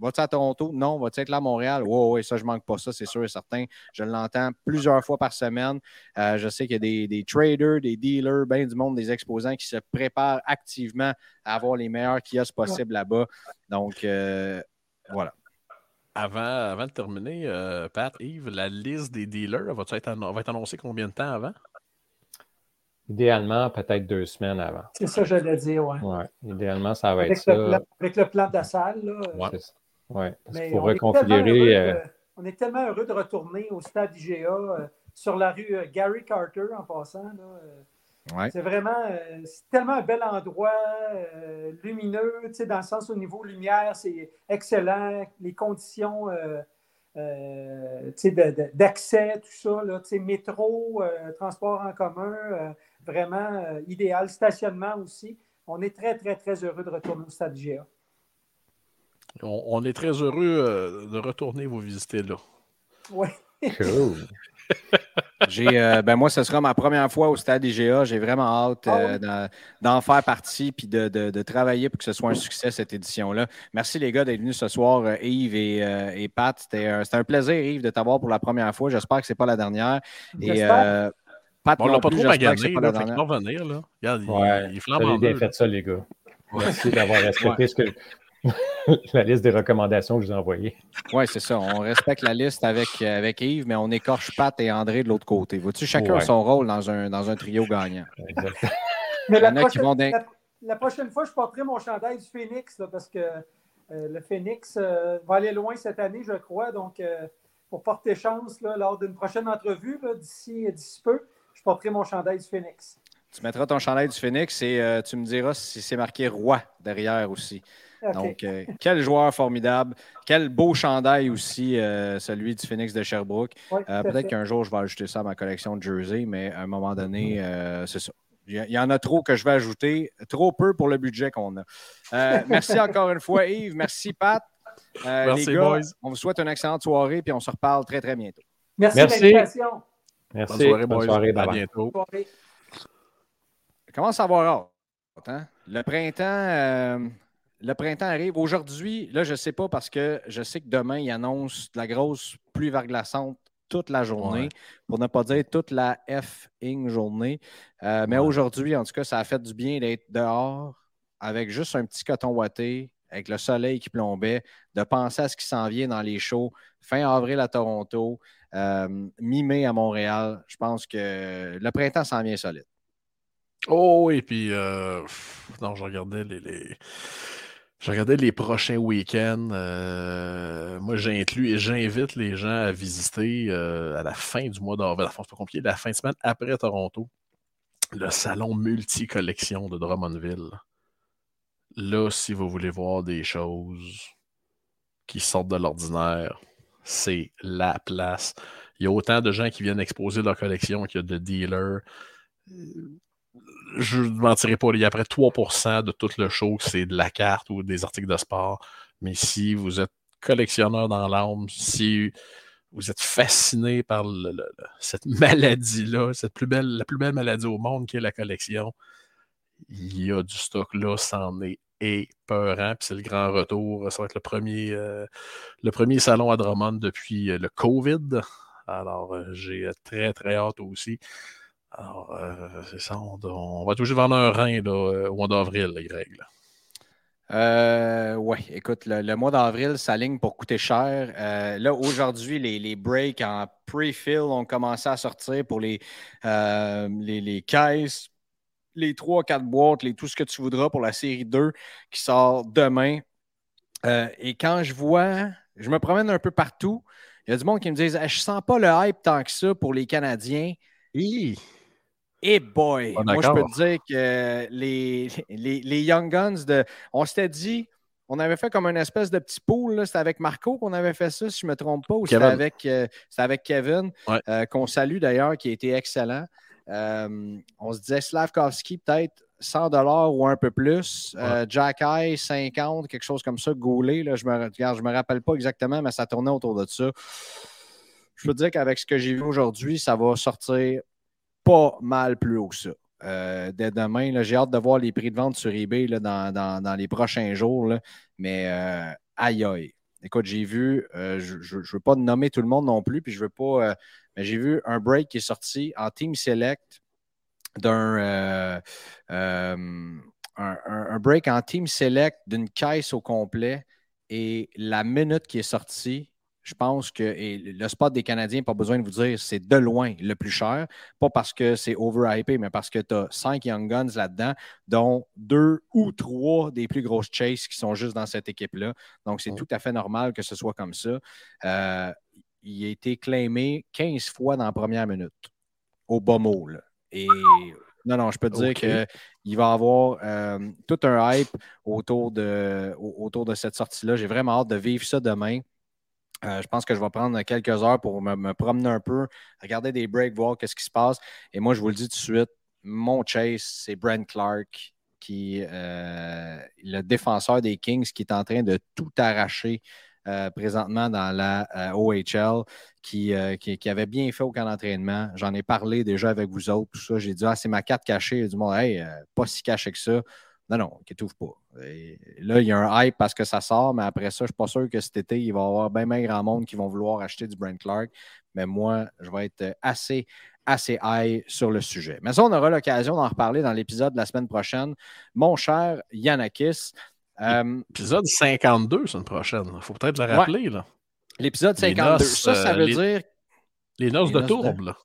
vas-tu à Toronto? Non. Vas-tu être là à Montréal? Oui, oui, ça, je manque pas ça, c'est sûr et certain. Je l'entends plusieurs fois par semaine. Euh, je sais qu'il y a des, traders, des dealers, bien du monde, des exposants qui se préparent activement à avoir les meilleurs kiosques possibles là-bas. Donc, euh, voilà.
Avant, avant de terminer, euh, Pat, Yves, la liste des dealers va, être, va être annoncée combien de temps avant?
Idéalement, peut-être deux semaines avant.
C'est ça, j'allais dire, oui.
Ouais. Idéalement, ça va être ça.
avec le plan de la salle, là.
Oui, ouais. parce faut reconfigurer.
Euh, on est tellement heureux de retourner au stade IGA euh, sur la rue euh, Gary Carter en passant. Là, C'est vraiment c'est tellement un bel endroit, lumineux, dans le sens au niveau lumière, c'est excellent. Les conditions d'accès, tout ça, là, métro, transport en commun, vraiment euh, idéal. Stationnement aussi. On est très, très, très heureux de retourner au stade GA.
On, est très heureux euh, de retourner vous visiter là.
Oui.
J'ai, euh, ben moi, ce sera ma première fois au stade IGA. J'ai vraiment hâte ah d'en faire partie puis de, travailler pour que ce soit un succès, cette édition-là. Merci les gars d'être venus ce soir, Yves et, Pat. C'était, un plaisir, Yves, de t'avoir pour la première fois. J'espère que ce n'est pas la dernière. Et,
Pat on l'a pas trop magané, là, fait va venir, là. Regarde,
ouais, il, il flambe en bien fait ça, les gars. Merci d'avoir respecté ce que... la liste des recommandations que je vous ai envoyées.
Oui, c'est ça. On respecte la liste avec, avec Yves, mais on écorche Pat et André de l'autre côté. Vois-tu, chacun a son rôle dans un, dans un trio gagnant.
mais la prochaine, la, prochaine, fois, je porterai mon chandail du Phoenix là, parce que euh, le Phoenix euh, va aller loin cette année, je crois. Donc, euh, pour porter chance là, lors d'une prochaine entrevue d'ici peu, je porterai mon chandail du Phoenix.
Tu mettras ton chandail du Phoenix et euh, tu me diras si c'est marqué roi derrière aussi. Donc, euh, quel joueur formidable. Quel beau chandail aussi, euh, celui du Phoenix de Sherbrooke. Peut-être qu'un jour, je vais ajouter ça à ma collection de jersey, mais à un moment donné, mm-hmm. c'est ça. Il y en a trop que je vais ajouter, trop peu pour le budget qu'on a. merci encore une fois, Yves. Merci, Pat.
merci, les gars, boys.
On vous souhaite une excellente soirée, puis on se reparle très, très bientôt.
Merci, merci.
Merci. Bonne soirée, Bonne soirée
à bientôt.
Comment ça va hâte. Hein? Le printemps, euh, le printemps arrive. Aujourd'hui, là, je ne sais pas parce que je sais que demain, il annonce de la grosse pluie verglaçante toute la journée, pour ne pas dire toute la F-ing journée. Euh, mais aujourd'hui, en tout cas, ça a fait du bien d'être dehors avec juste un petit coton ouaté, avec le soleil qui plombait, de penser à ce qui s'en vient dans les shows fin avril à Toronto, euh, mi-mai à Montréal. Je pense que le printemps s'en vient solide.
Oh, et puis, euh, non, je regardais les, Je regardais les prochains week-ends. Euh, moi, j'inclus et j'invite les gens à visiter à la fin du mois d'avril, la pas compliqué, la fin de semaine après Toronto, le salon multi-collection de Drummondville. Là, si vous voulez voir des choses qui sortent de l'ordinaire, c'est la place. Il y a autant de gens qui viennent exposer leur collection qu'il y a de dealers. Je ne mentirai pas, il y a près 3% de tout le show c'est de la carte ou des articles de sport. Mais si vous êtes collectionneur dans l'âme, si vous êtes fasciné par cette maladie-là, la plus belle maladie au monde qui est la collection, il y a du stock là, c'en est épeurant. Puis c'est le grand retour. Ça va être le premier, euh, le premier salon à Drummond depuis euh, le COVID. Alors, euh, j'ai très, très hâte aussi. Alors, c'est ça. On, va toujours vendre un rein là, au mois d'avril, les Greg.
oui, écoute, le, mois d'avril s'aligne pour coûter cher. là, aujourd'hui, les, les, breaks en pre-fill ont commencé à sortir pour les, les, les caisses les 3-4 boîtes, les, tout ce que tu voudras pour la série 2 qui sort demain. Euh, et quand je vois, je me promène un peu partout, il y a du monde qui me dit Je je sens pas le hype tant que ça pour les Canadiens. Et boy,
Pas
moi je peux te dire que les, les, les Young Guns de. On s'était dit, on avait fait comme une espèce de petit pool, là, c'était avec Marco qu'on avait fait ça, si je ne me trompe pas, ou c'était avec, euh, c'était avec Kevin,
Ouais.
euh, qu'on salue d'ailleurs, qui a été excellent. Euh, on se disait Slavkovski, peut-être 100 ou un peu plus. Euh, Jack Eye, 50, quelque chose comme ça. Goulet, là, je me, regarde, je me rappelle pas exactement, mais ça tournait autour de ça. Je peux te dire qu'avec ce que j'ai vu aujourd'hui, ça va sortir pas mal plus haut que ça. Euh, dès demain, j'ai hâte de voir les prix de vente sur eBay là, dans, dans- dans les prochains jours. là. Mais euh, aïe aïe. Écoute, j'ai vu, je ne veux pas nommer tout le monde non plus, puis je veux pas. Mais j'ai vu un break qui est sorti en Team Select d'un. euh, euh, un, break en Team Select d'une caisse au complet et la minute qui est sortie, je pense que et le spot des Canadiens, pas besoin de vous dire, c'est de loin le plus cher. Pas parce que c'est overhypé, mais parce que tu as cinq Young Guns là-dedans, dont deux ou trois des plus grosses chases qui sont juste dans cette équipe-là. Donc, c'est
Mm.
tout à fait normal que ce soit comme ça. Euh, il a été claimé 15 fois dans la première minute, au bas mot. là. Et non, non, je peux te dire qu'il va y avoir euh, tout un hype autour de, au- autour de cette sortie-là. J'ai vraiment hâte de vivre ça demain. Euh, je pense que je vais prendre quelques heures pour me, me promener un peu, regarder des breaks, voir qu'est-ce qui se passe. Et moi, je vous le dis tout de suite, mon chase, c'est Brent Clark, qui euh, le défenseur des Kings, qui est en train de tout arracher euh, présentement dans la euh, OHL, qui, euh, qui, qui avait bien fait au camp d'entraînement. J'en ai parlé déjà avec vous autres, tout ça. J'ai dit, ah, c'est ma carte cachée. Il a euh, pas si caché que ça. Non, non, qui t'ouvre pas. Là, il y a un hype parce que ça sort, mais après ça, je ne suis pas sûr que cet été, il va y avoir bien, bien grand monde qui vont vouloir acheter du Brent Clark. Mais moi, je vais être assez, assez high sur le sujet. Mais ça, on aura l'occasion d'en reparler dans l'épisode de la semaine prochaine. Mon cher Yanakis, euh,
Épisode 52, semaine prochaine. Il faut peut-être le rappeler. Là.
l'épisode
Les
52,
noces,
ça, ça
euh,
veut
les-
dire
Les noces
Les
de
noces
tourbe.
de-
Là.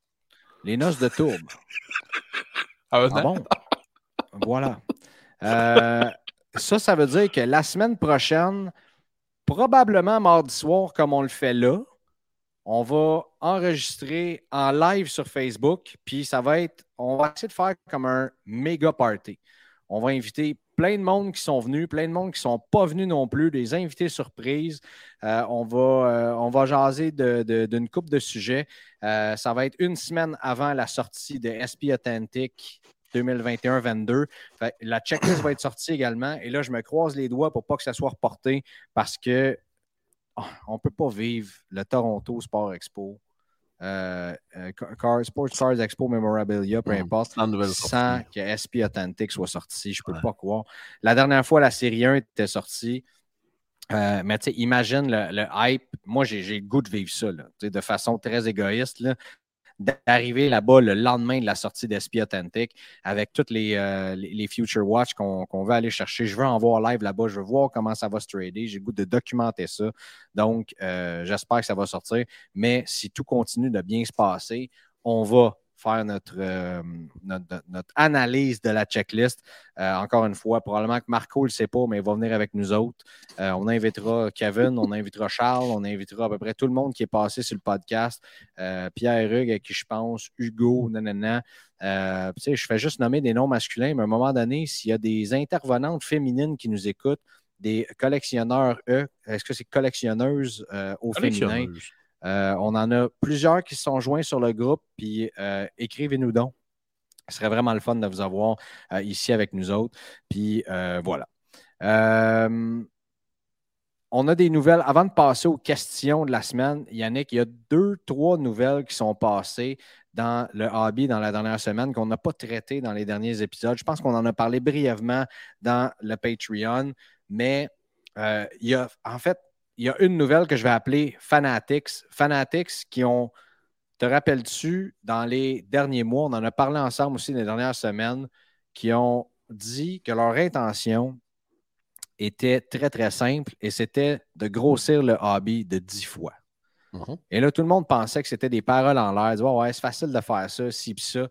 les noces de tourbe. Ah
an.
bon? voilà. Euh, ça, ça veut dire que la semaine prochaine, probablement mardi soir, comme on le fait là, on va enregistrer en live sur Facebook, puis ça va être, on va essayer de faire comme un méga party. On va inviter plein de monde qui sont venus, plein de monde qui ne sont pas venus non plus, des invités surprises. Euh, on, va, euh, on va jaser d'une coupe de sujets. Euh, ça va être une semaine avant la sortie de SP Authentic 2021-22. Fait que La checklist va être sortie également. Et là, je me croise les doigts pour pas que ça soit reporté parce que oh, on ne peut pas vivre le Toronto Sport Expo, euh, euh, Car- Sports Cars Expo Memorabilia, peu
Mhm.
importe,
Sans
que SP Authentic soit sorti. Je ne peux
Ouais.
pas croire. La dernière fois, la série 1 était sortie. Euh, mais tu imagine le, le hype. Moi, j'ai le goût de vivre ça, là, de façon très égoïste. là. D'arriver là-bas le lendemain de la sortie d'SP Authentic avec toutes les, euh, les, Future Watch qu'on qu'on veut aller chercher. Je veux en voir live là-bas. Je veux voir comment ça va se trader. J'ai goût de documenter ça. Donc, euh, j'espère que ça va sortir. Mais si tout continue de bien se passer, on va faire notre, euh, notre, notre- analyse de la checklist. Euh, encore une fois, probablement que Marco ne le sait pas, mais il va venir avec nous autres. Euh, on invitera Kevin, on invitera Charles, on invitera à peu près tout le monde qui est passé sur le podcast. Pierre Hugues, à qui je pense, Hugo, nanana. Je fais juste nommer des noms masculins, mais à un moment donné, s'il y a des intervenantes féminines qui nous écoutent, des collectionneurs, eux, est-ce que c'est collectionneuses au féminin? Euh, on en a plusieurs qui se sont joints sur le groupe, puis euh, écrivez-nous donc. Ce serait vraiment le fun de vous avoir euh, ici avec nous autres. Puis voilà. On a des nouvelles. Avant de passer aux questions de la semaine, Yannick, il y a deux, trois nouvelles qui sont passées dans le hobby dans la dernière semaine qu'on n'a pas traité dans les derniers épisodes. Je pense qu'on en a parlé brièvement dans le Patreon, mais il y a, en fait, il y a une nouvelle que je vais appeler Fanatics. Fanatics qui ont, te rappelles-tu, dans les derniers mois, on en a parlé ensemble aussi les dernières semaines, qui ont dit que leur intention était très, très simple et c'était de grossir le hobby de 10 fois.
Mhm.
Et là, tout le monde pensait que c'était des paroles en l'air. Ouais, ouais, c'est facile de faire ça, ci pis ça.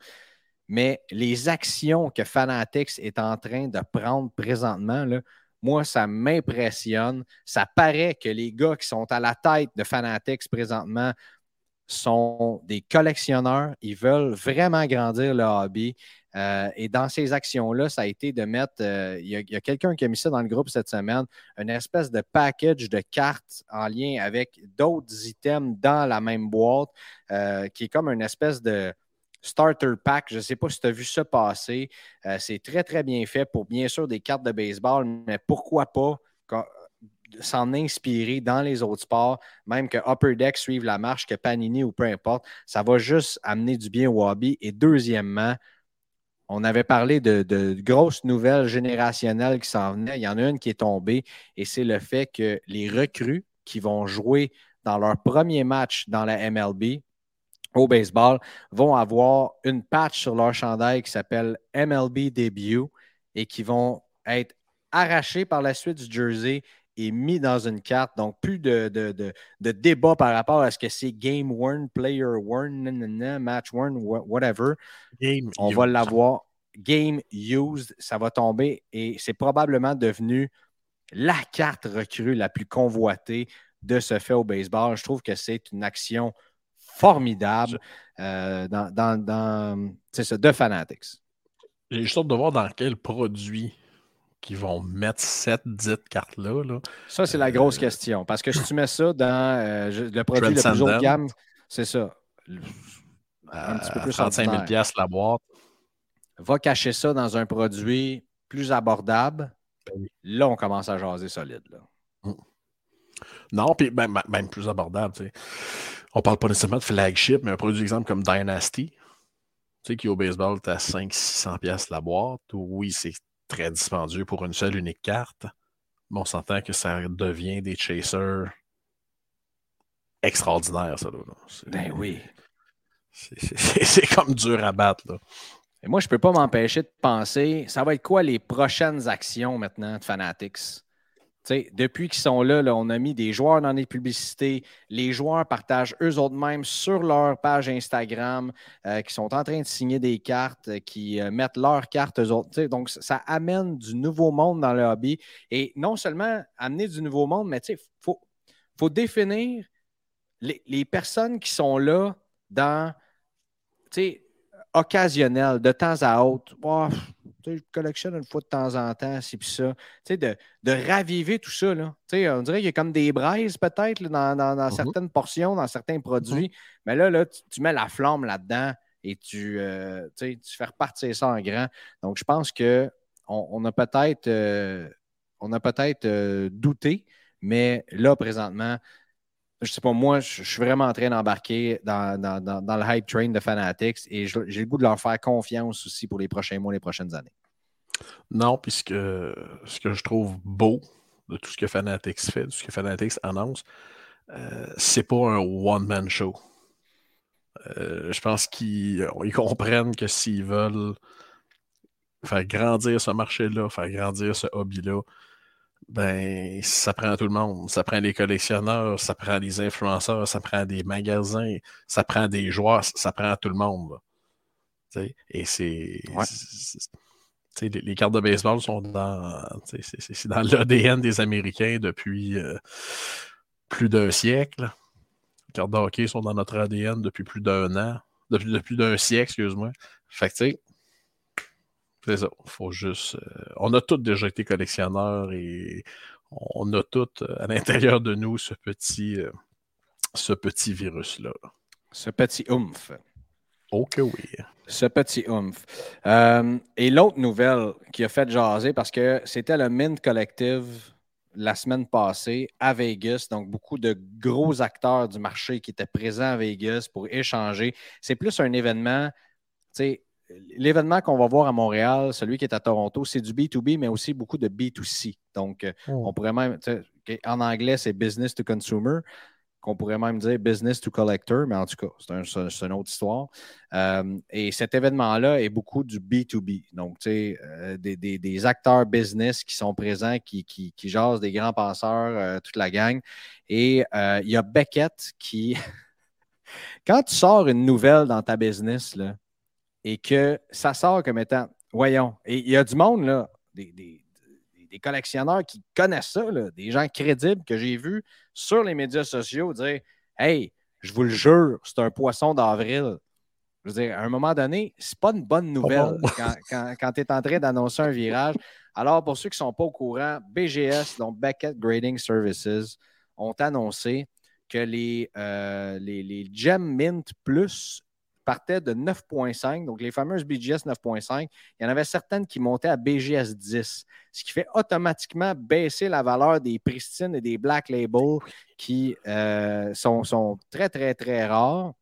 mais les actions que Fanatics est en train de prendre présentement, là, moi, ça m'impressionne. Ça paraît que les gars qui sont à la tête de Fanatics présentement sont des collectionneurs. Ils veulent vraiment grandir le hobby. Euh, et dans ces actions-là, ça a été de mettre, euh, il y a, quelqu'un qui a mis ça dans le groupe cette semaine, une espèce de package de cartes en lien avec d'autres items dans la même boîte, euh, qui est comme une espèce de starter pack. Je ne sais pas si tu as vu ça passer. C'est très, très bien fait pour bien sûr des cartes de baseball, mais pourquoi pas s'en inspirer dans les autres sports, même que Upper Deck suive la marche, que Panini ou peu importe. Ça va juste amener du bien au hobby. Et deuxièmement, on avait parlé de, grosses nouvelles générationnelles qui s'en venaient. Il y en a une qui est tombée et c'est le fait que les recrues qui vont jouer dans leur premier match dans la MLB au baseball vont avoir une patch sur leur chandail qui s'appelle MLB Debut et qui vont être arrachés par la suite du jersey et mis dans une carte. Donc, plus de, de, débat par rapport à ce que c'est game worn, player worn, match worn, whatever. On va l'avoir. Game used, ça va tomber et c'est probablement devenu la carte recrue la plus convoitée de ce fait au baseball. Je trouve que c'est une action formidable euh, dans, dans, dans ça, de Fanatics.
J'ai juste hâte de voir dans quel produit qui vont mettre cette dite carte-là. Là.
Ça, c'est la grosse euh, question. Parce que si tu mets ça dans euh, le produit le plus haut de gamme, c'est ça.
Un petit peu plus 35 000 la boîte.
Va cacher ça dans un produit plus abordable. Ben là, on commence à jaser solide. Là.
Mm. Non, puis même, même, plus abordable. Tu sais. On parle pas nécessairement de flagship, mais un produit exemple comme Dynasty, qui au baseball, tu as 500-600$ la boîte. Oui, c'est très dispendieux pour une seule unique carte. Mais on s'entend que ça devient des chasers extraordinaires, ça. Là.
Ben oui.
C'est comme dur à battre. Là.
Et moi, je ne peux pas m'empêcher de penser, ça va être quoi les prochaines actions maintenant de Fanatics? Depuis qu'ils sont là, on a mis des joueurs dans les publicités. Les joueurs partagent eux autres mêmes sur leur page Instagram euh, qui sont en train de signer des cartes, euh, qui euh, mettent leurs cartes eux autres. Donc, ça amène du nouveau monde dans le hobby. Et non seulement amener du nouveau monde, mais il faut, faut définir les, personnes qui sont là dans occasionnel, de temps à autre. Je collectionne une fois de temps en temps, c'est puis ça. De, de raviver tout ça. Là. On dirait qu'il y a comme des braises peut-être dans, dans, mhm. certaines portions, dans certains produits. Mhm. Mais là, là tu, mets la flamme là-dedans et tu, euh, tu fais repartir ça en grand. Donc, je pense qu'on on a peut-être euh, on a peut-être euh, douté, mais là, présentement, je sais pas, moi, je, suis vraiment en train d'embarquer dans, le hype train de Fanatics et j'ai le goût de leur faire confiance aussi pour les prochains mois, les prochaines années.
Non, puisque ce que je trouve beau de tout ce que Fanatics fait, de ce que Fanatics annonce, euh, c'est pas un one-man show. Euh, je pense qu'ils comprennent que s'ils veulent faire grandir ce marché-là, faire grandir ce hobby-là, ben, ça prend tout le monde. Ça prend les collectionneurs, ça prend les influenceurs, ça prend des magasins, ça prend des joueurs, ça prend tout le monde. Et c'est. Les, les, cartes de baseball sont dans, c'est dans l'ADN des Américains depuis euh, plus d'un siècle. Les cartes de hockey sont dans notre ADN depuis plus d'un an, depuis, depuis d'un siècle, excuse-moi. Fait que, tu sais, c'est ça. Faut juste. Euh, on a tous déjà été collectionneurs et on a tous euh, à l'intérieur de nous ce petit, euh, ce petit virus-là.
Ce petit oomph.
Ok, oui.
Ce petit oomph. et l'autre nouvelle qui a fait jaser, parce que c'était le Mint Collective la semaine passée à Vegas. Donc, beaucoup de gros acteurs du marché qui étaient présents à Vegas pour échanger. C'est plus un événement, tu sais, l'événement qu'on va voir à Montréal, celui qui est à Toronto, c'est du B2B, mais aussi beaucoup de B2C. Donc, euh, oh. on pourrait même, en anglais, c'est business to consumer, qu'on pourrait même dire business to collector, mais en tout cas, c'est une autre histoire. Euh, et cet événement-là est beaucoup du B2B. Donc, tu sais, euh, des, acteurs business qui sont présents, qui, qui, qui jasent, des grands penseurs, toute la gang. Et il y a Beckett qui, quand tu sors une nouvelle dans ta business, là, et que ça sort comme étant, voyons, et il y a du monde, là, des, des- des collectionneurs qui connaissent ça, là, des gens crédibles que j'ai vus sur les médias sociaux dire Hey, je vous le jure, c'est un poisson d'avril. Je veux dire, à un moment donné, c'est pas une bonne nouvelle quand, tu es en train d'annoncer un virage. Alors, pour ceux qui ne sont pas au courant, BGS, donc Beckett Grading Services, ont annoncé que les, euh, les, les Gem Mint Plus partaient de 9.5, donc les fameuses BGS 9.5. Il y en avait certaines qui montaient à BGS 10, ce qui fait automatiquement baisser la valeur des pristines et des black labels qui euh, sont, sont très, très, très rares.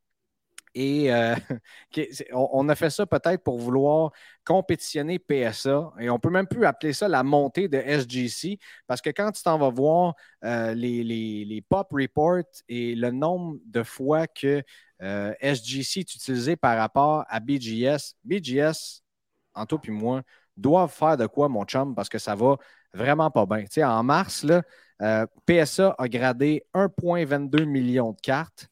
Et euh, on a fait ça peut-être pour vouloir compétitionner PSA. Et on peut même plus appeler ça la montée de SGC parce que quand tu t'en vas voir euh, les, les- les pop reports et le nombre de fois que euh, SGC est utilisé par rapport à BGS, BGS, Anto puis moi, doivent faire de quoi, mon chum, parce que ça va vraiment pas bien. Tu sais, en mars, là, euh, PSA a gradé 1,22 million de cartes.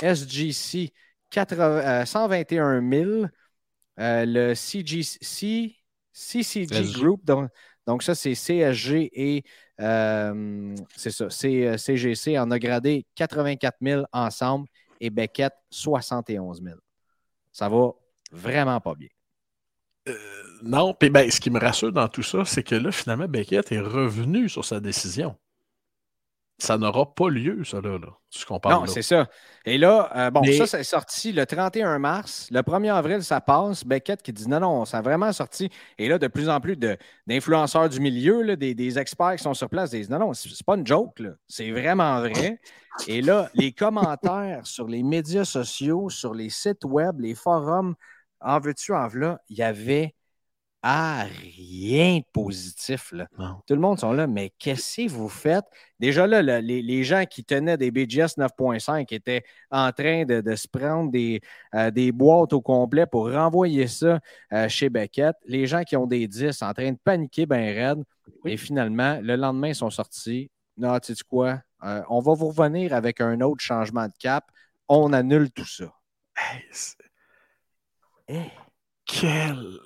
SGC, 80, euh, 121 000. Euh, le CGC, CCG. Group, donc, donc ça, c'est CSG et euh, c'est ça, CGC en a gradé 84 000 ensemble et Beckett 71 000. Ça va vraiment pas bien.
Non, puis ben, ce qui me rassure dans tout ça, c'est que là, finalement, Beckett est revenu sur sa décision. Ça n'aura pas lieu, ça, là, là ce qu'on parle
Non, c'est ça. Et là, euh, bon,
Mais-
ça, c'est sorti le 31 mars. Le 1er avril, ça passe. Beckett qui dit non, non, ça a vraiment sorti. Et là, de plus en plus d'influenceurs du milieu, là, des, des experts qui sont sur place, disent non, non, c'est pas une joke, là. c'est vraiment vrai. Et là, les commentaires sur les médias sociaux, sur les sites web, les forums, en veux-tu, en v'là, il y avait à rien de positif. Là.
Non.
Tout le monde sont là, mais qu'est-ce que vous faites? Déjà là, là, les, les gens qui tenaient des BGS 9.5 étaient en train de, de se prendre des, euh, des boîtes au complet pour renvoyer ça euh, chez Beckett. Les gens qui ont des 10 en train de paniquer bien raide. Et finalement, le lendemain, ils sont sortis. Non, tu sais quoi? Euh, on va vous revenir avec un autre changement de cap. On annule tout ça.
Hey, c'est-. Quel.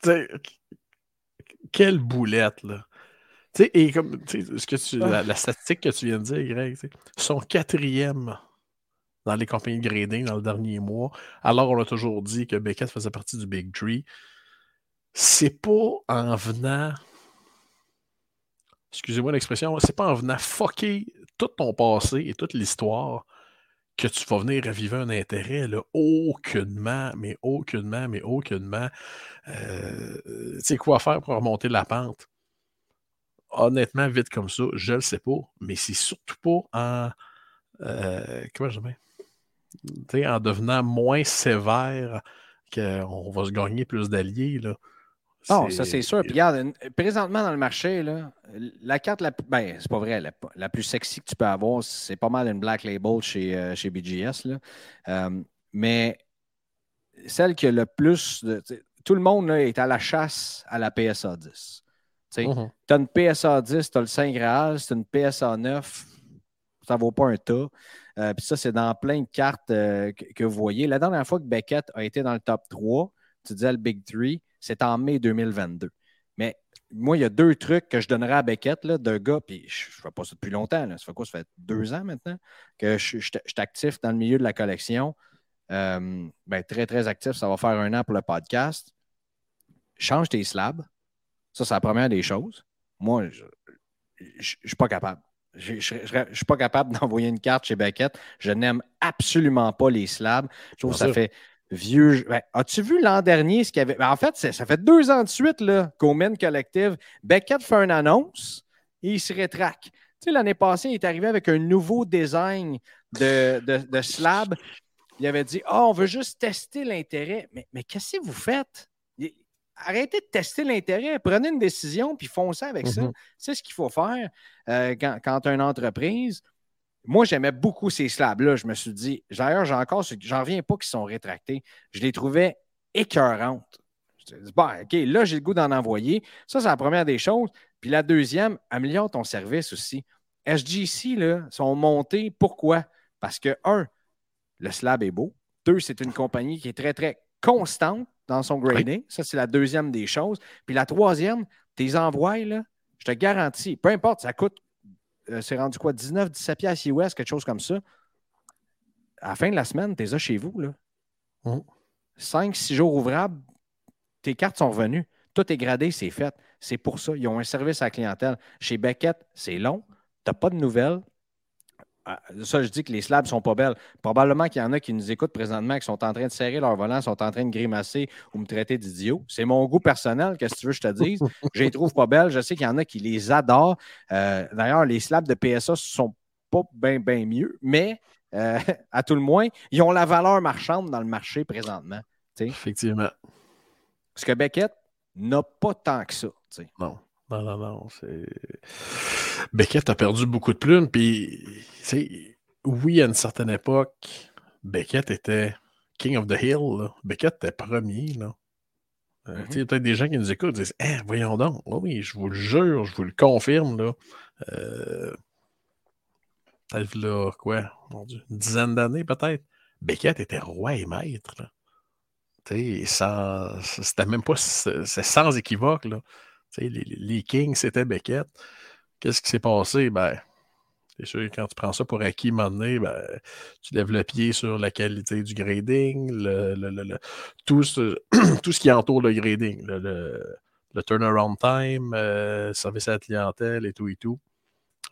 T'sais, Quelle boulette, là. Tu sais, et comme ce que tu, la, la statistique que tu viens de dire, Greg, sont quatrième dans les compagnies de grading dans le dernier mois. Alors, on a toujours dit que Beckett faisait partie du Big Tree. C'est pas en venant. Excusez-moi l'expression, c'est pas en venant fucker tout ton passé et toute l'histoire que tu vas venir raviver un intérêt, là, aucunement, mais aucunement, mais aucunement. Euh, tu sais quoi faire pour remonter la pente? Honnêtement, vite comme ça, je le sais pas, mais c'est surtout pas en. euh, comment je dis? En devenant moins sévère qu'on va se gagner plus d'alliés. Là.
Non, ça c'est sûr. Puis regarde, présentement dans le marché, là, la carte la plus. Ben, c'est pas vrai, la, la plus sexy que tu peux avoir, c'est pas mal une Black Label chez, euh, chez BGS. Là. Euh, mais celle qui a le plus de. Tout le monde là, est à la chasse à la PSA 10. Tu
Mhm.
as une PSA 10, tu as le Saint Graal, c'est une PSA 9, ça vaut pas un tas. Euh, Puis ça, c'est dans plein de cartes que, que vous voyez. La dernière fois que Beckett a été dans le top 3, tu disais le Big 3, c'est en mai 2022. Mais moi, il y a deux trucs que je donnerais à Beckett, là, de gars, puis je ne fais pas ça depuis longtemps. là. Ça fait quoi? Ça fait deux ans maintenant que je, suis actif dans le milieu de la collection. Euh, ben, très, très actif. Ça va faire un an pour le podcast. Change tes slabs. Ça, c'est la première des choses. Moi, je ne suis pas capable. Je ne suis pas capable d'envoyer une carte chez Beckett. Je n'aime absolument pas les slabs. Je trouve que ça
sûr.
fait vieux. Ben, As-tu vu l'an dernier ce qu'il y avait? Ben, en fait, ça fait deux ans de suite qu'au Men Collective, Beckett fait une annonce et il se rétracte. Tu sais, l'année passée, il est arrivé avec un nouveau design de, de, de slab. Il avait dit Ah, on veut juste tester l'intérêt. Mais, mais qu'est-ce que vous faites? Arrêtez de tester l'intérêt. Prenez une décision puis foncez avec ça.
Mhm.
C'est ce qu'il faut faire euh, quand, quand une entreprise. Moi, j'aimais beaucoup ces slabs-là. Je me suis dit, d'ailleurs, j'ai encore, ce- j'en reviens pas qu'ils sont rétractés. Je les trouvais écœurantes. Je me suis dit, bon, OK, là, j'ai le goût d'en envoyer. Ça, c'est la première des choses. Puis la deuxième, améliore ton service aussi. SGC, là, sont montés. Pourquoi? Parce que, un, le slab est beau. Deux, c'est une compagnie qui est très, très constante dans son grading. Ça, c'est la deuxième des choses. Puis la troisième, tes envois, là, je te garantis, peu importe, ça coûte, c'est rendu quoi, 19, 17 piastres US, quelque chose comme ça. À la fin de la semaine, tu es là chez vous. Là.
Mm.
5, 6 jours ouvrables, tes cartes sont revenues. Tout est gradé, c'est fait. C'est pour ça. Ils ont un service à la clientèle. Chez Beckett, c'est long. Tu n'as pas de nouvelles. Ah, Ça, je dis que les slabs sont pas belles. Probablement qu'il y en a qui nous écoutent présentement, qui sont en train de serrer leur volant, sont en train de grimacer ou me traiter d'idiot. C'est mon goût personnel, qu'est-ce que tu veux que je te dise? Je les trouve pas belles. Je sais qu'il y en a qui les adorent. Euh, D'ailleurs, les slabs de PSA sont pas bien, bien mieux, mais euh, à tout le moins, ils ont la valeur marchande dans le marché présentement.
Effectivement.
Parce que Beckett n'a pas tant que ça.
Non. Non, non, non. Beckett a perdu beaucoup de plumes. Puis, oui, à une certaine époque, Beckett était King of the Hill. là. Beckett était premier. Là. Euh,
Mhm.
Il y a peut-être des gens qui nous écoutent et disent Hein, voyons donc. Oui, oui, je vous le jure, je vous le confirme. Là. Euh, peut-être là, quoi, mon Dieu, une dizaine d'années peut-être. Beckett était roi et maître. là. Sans- C'était même pas. C'est sans équivoque. Là. Les, les Kings, c'était Beckett. Qu'est-ce qui s'est passé? Ben, c'est sûr, quand tu prends ça pour acquis, moment donné, ben, tu lèves le pied sur la qualité du grading, tout, ce, qui entoure le grading, le, turnaround time, euh, service à la clientèle et tout et tout.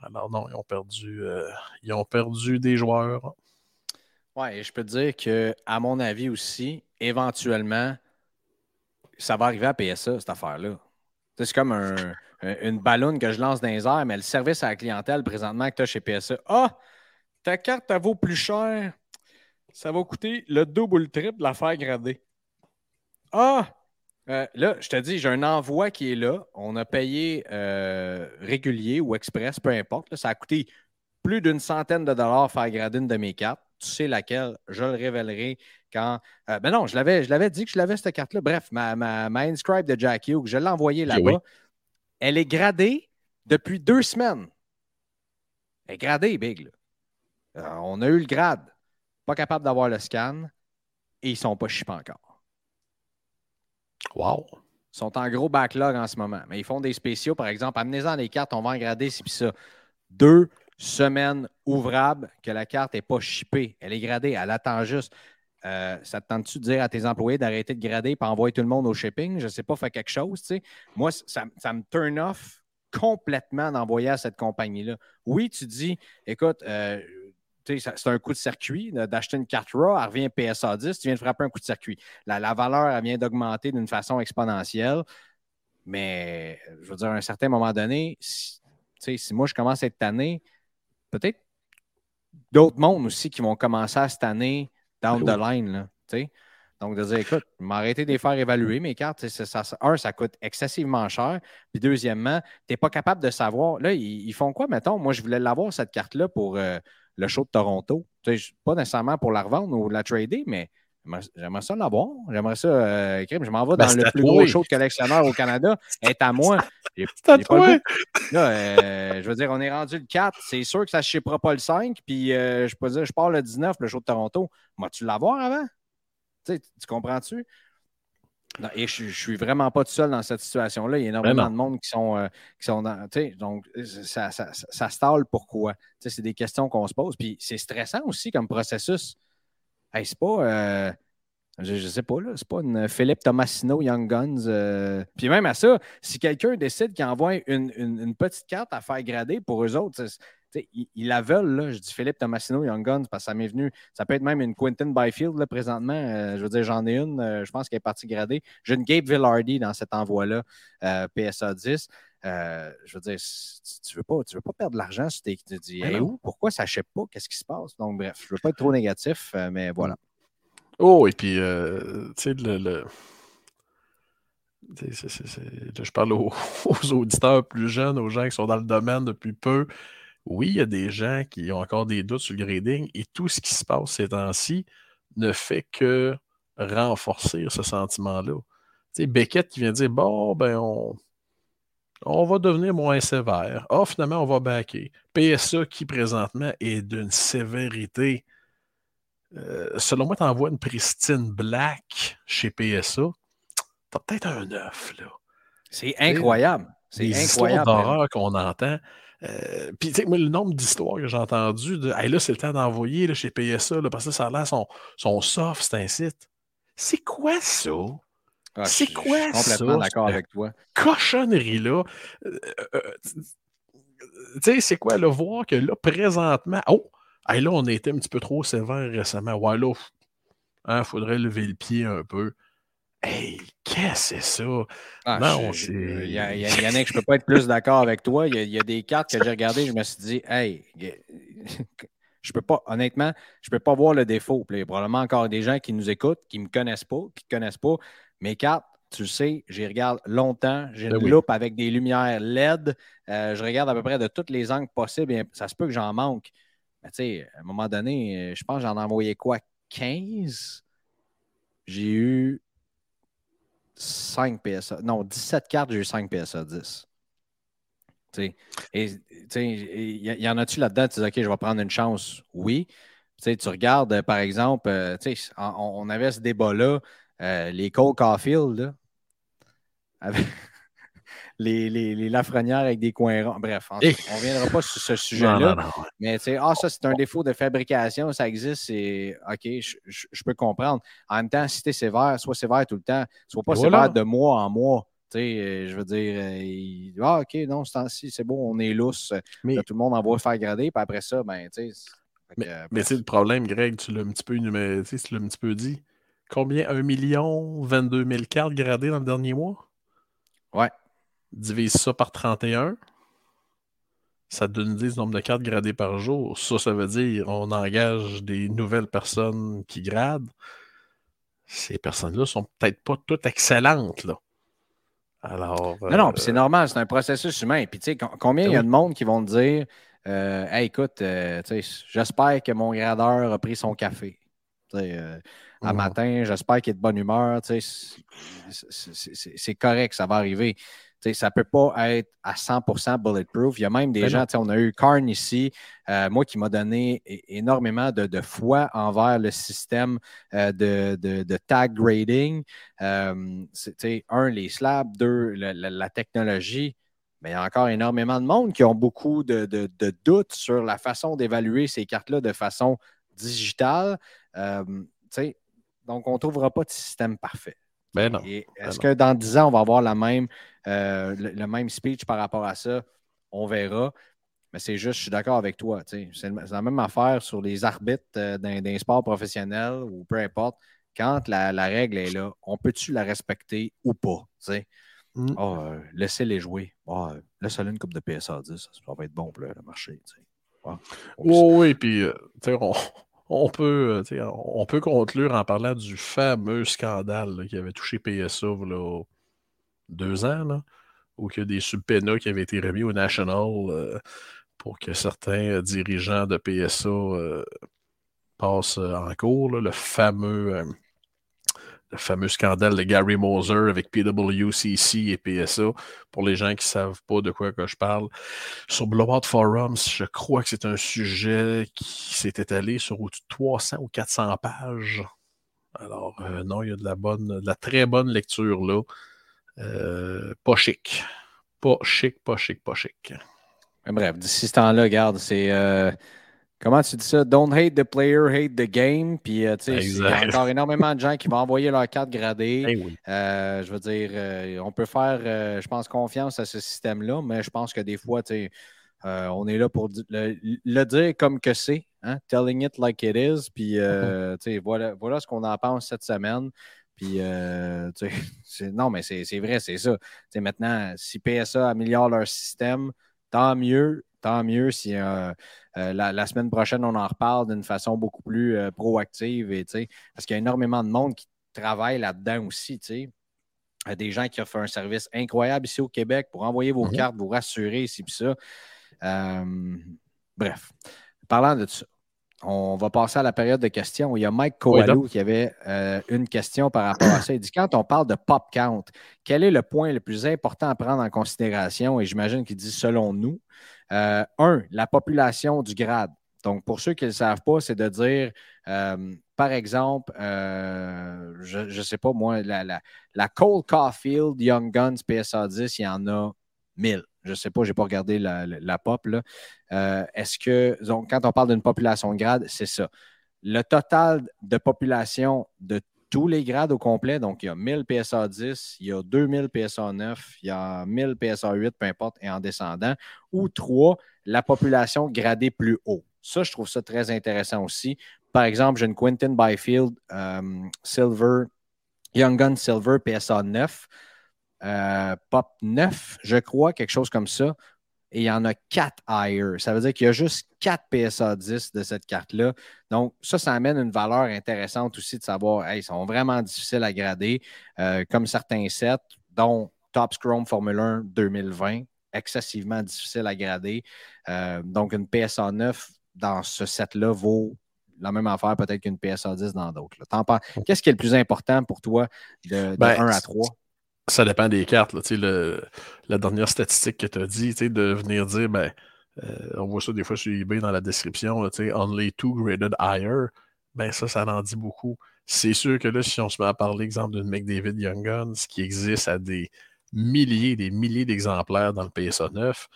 Alors non, ils ont perdu, euh, ils ont perdu des joueurs.
Et je peux te dire que, à mon avis aussi, éventuellement, ça va arriver à PSA, cette affaire-là. C'est comme un- un- une ballonne que je lance dans les airs, mais le service à la clientèle présentement que tu as chez PSA. Ah, ta carte, elle vaut plus cher. Ça va coûter le double ou le triple de la faire grader. Ah, euh, là, je te dis, j'ai un envoi qui est là. On a payé euh, régulier ou express, peu importe. ça a coûté plus d'une centaine de dollars faire grader une de mes cartes. Tu sais laquelle, je le révélerai quand. euh, ben non, je l'avais, je l'avais dit que je l'avais cette carte-là. Bref, ma, ma, ma Inscribe de Jack Hughes, je l'ai envoyée là-bas.
oui.
Elle est gradée depuis deux semaines. Elle est gradée, Big. là. Euh, on a eu le grade. Pas capable d'avoir le scan et ils ne sont pas chippés encore.
Wow!
Ils sont en gros backlog en ce moment. Mais ils font des spéciaux, par exemple. Amenez-en des cartes, on va en grader, c'est ça. Deux semaines ouvrables que la carte n'est pas chippée. Elle est gradée, elle attend juste. Euh, ça te tente-tu de dire à tes employés d'arrêter de grader et envoyer tout le monde au shipping? Je ne sais pas, faire quelque chose. tu sais. Moi, ça, ça me turn off complètement d'envoyer à cette compagnie-là. Oui, tu dis, écoute, euh, c'est un coup de circuit d'acheter une carte RAW, elle revient PSA 10, tu viens de frapper un coup de circuit. La, valeur, elle vient d'augmenter d'une façon exponentielle. Mais je veux dire, à un certain moment donné, si, si moi je commence cette année, peut-être d'autres mondes aussi qui vont commencer à cette année down the line. Là. Donc, de dire, écoute, m'arrêter de les faire évaluer mes cartes. Ça, un, ça coûte excessivement cher. Puis, deuxièmement, tu n'es pas capable de savoir. Là, ils, ils font quoi, mettons? Moi, je voulais l'avoir, cette carte-là, pour euh, le show de Toronto. Pas nécessairement pour la revendre ou la trader, mais j'aimerais- ça l'avoir. J'aimerais ça. euh, je m'en vais
Ben,
dans le plus gros show de collectionneur au Canada. Est à moi.
C'est à toi!
Là, euh, je veux dire, on est rendu le 4. C'est sûr que ça ne chippera pas le 5. Puis, euh, je peux dire, je pars le 19, le show de Toronto. Vas-tu l'avoir avant? Tu tu comprends-tu? Et je, je suis vraiment pas tout seul dans cette situation-là. Il y a énormément de monde qui sont, euh, qui sont dans. tu Donc, ça, ça, ça, ça stalle pourquoi? Tu C'est des questions qu'on se pose. Puis c'est stressant aussi comme processus. C'est pas. euh, je, je sais pas, là. C'est pas une Philippe Tomasino Young Guns. euh, Puis même à ça, si quelqu'un décide qu'il envoie une, une- petite carte à faire grader pour eux autres, ils, la veulent, là. Je dis Philippe Tomasino Young Guns parce que ça m'est venu. Ça peut être même une Quentin Byfield, présentement. Euh, je veux dire, j'en ai une. je pense qu'elle est partie gradée. J'ai une Gabe Villardy dans cet envoi-là, PSA 10. Euh, je veux dire, tu, tu veux pas, tu veux pas perdre de l'argent si tu te dis, Hey,
non.
où? Pourquoi ça ne pas? Qu'est-ce qui se passe? Donc, bref, je veux pas être trop négatif, euh, mais voilà.
Oh, et puis, euh, tu sais, le. là, je parle aux, aux auditeurs plus jeunes, aux gens qui sont dans le domaine depuis peu. Oui, il y a des gens qui ont encore des doutes sur le grading et tout ce qui se passe ces temps-ci ne fait que renforcer ce sentiment-là. Tu sais, Beckett qui vient dire Bon, ben, on, on va devenir moins sévère. Ah, finalement, on va backer. PSA qui présentement est d'une sévérité euh, selon moi, tu envoies une pristine black chez PSA, tu as peut-être un œuf, là.
C'est incroyable. C'est incroyable.
d'horreur qu'on entend. Euh, puis, tu sais, moi, le nombre d'histoires que j'ai entendues de hey, là, c'est le temps d'envoyer chez PSA, là, parce que ça a l'air son, son soft, c'est un site. C'est quoi ça?
Ah, c'est quoi ça? complètement d'accord avec toi.
Cochonnerie-là? Euh, tu sais, c'est quoi, le voir que là, présentement, oh, hey, là, on était un petit peu trop sévère récemment. Ouais, là, il hein, faudrait lever le pied un peu. Hey, qu'est-ce que c'est ça?
Ah, non, c'est. Il y, a, Yannick, je peux pas être plus d'accord avec toi. Il y, a, des cartes que j'ai regardées, je me suis dit, hey, je peux pas, honnêtement, je peux pas voir le défaut. il y a probablement encore des gens qui nous écoutent, qui me connaissent pas, qui ne connaissent pas. Mes cartes, tu le sais, j'y regarde longtemps. J'ai ben une loupe avec des lumières LED. Euh, je regarde à peu près de tous les angles possibles. ça se peut que j'en manque. Mais tu sais, à un moment donné, je pense que j'en ai envoyé quoi? 15? J'ai eu 5 PSA. Non, 17 cartes, j'ai eu 5 PSA 10. Et il y, en a-tu là-dedans? Tu dis, OK, je vais prendre une chance. Oui. tu regardes, par exemple, euh, on, avait ce débat-là, euh, les Cole Caulfield, avec les, les, les, Lafrenières avec des coins ronds. Bref, on ne reviendra pas sur ce sujet-là. Mais tu sais, ah, ça, c'est un défaut de fabrication, ça existe, c'est OK, je, peux comprendre. En même temps, si tu es sévère, soit sévère tout le temps, soit pas sévère de mois en mois. Tu sais, euh, je veux dire, euh, ah, OK, non, c'est c'est bon, on est lousse. Mais... tout le monde envoie faire grader, puis après ça, ben, tu sais.
Mais, mais tu sais, le problème, Greg, tu l'as un petit peu, tu l'as un petit peu dit. Combien? 1 million 22 000 cartes gradées dans le dernier mois?
Ouais
divise ça par 31, ça donne le nombre de cartes gradées par jour. Ça, ça veut dire on engage des nouvelles personnes qui gradent. Ces personnes-là sont peut-être pas toutes excellentes. Là. Alors,
non, non, c'est euh, normal, c'est un processus humain. Puis, tu sais, combien il y a de monde qui vont dire euh, hey, écoute, euh, j'espère que mon gradeur a pris son café? Euh, à matin, j'espère qu'il est de bonne humeur. C'est correct, ça va arriver ça ne peut pas être à 100% bulletproof. Il y a même des ben gens, on a eu Karn ici, euh, moi qui m'a donné énormément de, foi envers le système euh, de, tag grading. Euh, un, les slabs, deux, la, technologie. Mais il y a encore énormément de monde qui ont beaucoup de, doutes sur la façon d'évaluer ces cartes-là de façon digitale. donc, on ne trouvera pas de système parfait.
Ben ben
est-ce que dans 10 ans, on va avoir la même, euh, le, même speech par rapport à ça? On verra. Mais c'est juste, je suis d'accord avec toi. C'est la même affaire sur les arbitres euh, d'un sport professionnel ou peu importe. Quand la, règle est là, on peut-tu la respecter ou pas? Mm. Oh, euh, laissez-les jouer. Oh, laissez-les une coupe de PSA 10, ça va être bon pour le marché.
oui, puis on, on peut, euh, on peut conclure en parlant du fameux scandale qui avait touché PSA là, deux ans, là, où il y a des subpénats qui avaient été remis au National euh, pour que certains dirigeants de PSA euh, passent en cours. le fameux le fameux scandale de Gary Moser avec PWCC et PSA. Pour les gens qui ne savent pas de quoi que je parle, sur Blowout Forums, je crois que c'est un sujet qui s'est étalé sur au 300 ou 400 pages. Alors, euh, non, il y a de la bonne, de la très bonne lecture là. Euh, pas chic. Pas chic, pas chic, pas chic.
Bref, d'ici ce temps-là, regarde, c'est. Euh, Comment tu dis ça? Don't hate the player, hate the game. Puis, euh, tu sais, il y a encore énormément de gens qui vont envoyer leur carte gradée.
Eh
euh, je veux dire, euh, on peut faire, je pense, confiance à ce système-là, mais je pense que des fois, tu sais, on est là pour le, dire comme que c'est, hein? telling it like it is. Puis, tu sais, voilà, voilà ce qu'on en pense cette semaine. Puis, tu sais, non, mais c'est vrai, c'est ça. Tu sais, maintenant, si PSA améliore leur système, tant mieux tant mieux si euh, euh, la, semaine prochaine, on en reparle d'une façon beaucoup plus euh, proactive. Et, parce qu'il y a énormément de monde qui travaille là-dedans aussi. A des gens qui offrent un service incroyable ici au Québec pour envoyer vos mhm. cartes, vous rassurer ici et ça. bref, parlant de ça, on va passer à la période de questions. Il y a Mike Coalou qui avait une question par rapport à ça. Il dit quand on parle de pop count, quel est le point le plus important à prendre en considération? Et j'imagine qu'il dit selon nous. Euh, un, la population du grade. Donc, pour ceux qui ne le savent pas, c'est de dire, euh, par exemple, euh, je ne sais pas moi, la, Cole Caulfield Young Guns PSA 10, il y en a 1000. Je ne sais pas, je n'ai pas regardé la, pop. Est-ce que, quand on parle d'une population de grade, c'est ça. Le total de population de tous les grades au complet. Donc, il y a 1000 PSA 10, il y a 2000 PSA 9, il y a 1000 PSA 8, peu importe, et en descendant. Ou trois, la population gradée plus haut. Ça, je trouve ça très intéressant aussi. Par exemple, j'ai une Quentin Byfield euh, Silver, Young Gun Silver PSA 9, euh, Pop 9, je crois, quelque chose comme ça et il y en a quatre higher. Ça veut dire qu'il y a juste quatre PSA 10 de cette carte-là. Donc, ça, ça amène une valeur intéressante aussi de savoir, hey, ils sont vraiment difficiles à grader, euh, comme certains sets, dont Top Chrome Formule 1 2020, excessivement difficile à grader. Euh, donc, une PSA 9 dans ce set-là vaut la même affaire peut-être qu'une PSA 10 dans d'autres. Qu'est-ce qui est le plus important pour toi de, de 1 ben, à 3?
Ça dépend des cartes. le, la dernière statistique que tu as dit, de venir dire, ben, euh, on voit ça des fois sur eBay dans la description, là, only two graded higher, ben ça, ça en dit beaucoup. C'est sûr que là, si on se met à parler, exemple, d'une McDavid Young Guns qui existe à des milliers, des milliers d'exemplaires dans le PSA 9,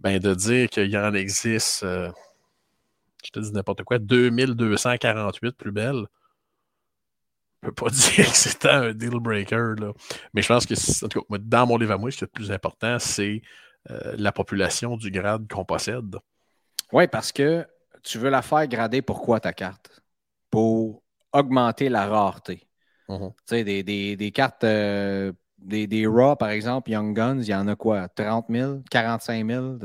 ben de dire qu'il y en existe, euh, je te dis n'importe quoi, 2248 plus belles, ne peux pas dire que c'était un deal breaker. Là. Mais je pense que, en tout cas, dans mon livre à moi, ce qui est le plus important, c'est euh, la population du grade qu'on possède.
Oui, parce que tu veux la faire grader pourquoi ta carte? Pour augmenter la rareté. Mm-hmm. Tu sais, des, cartes, euh, des, des RAW, par exemple, Young Guns, il y en a quoi? 30 000, 45 000?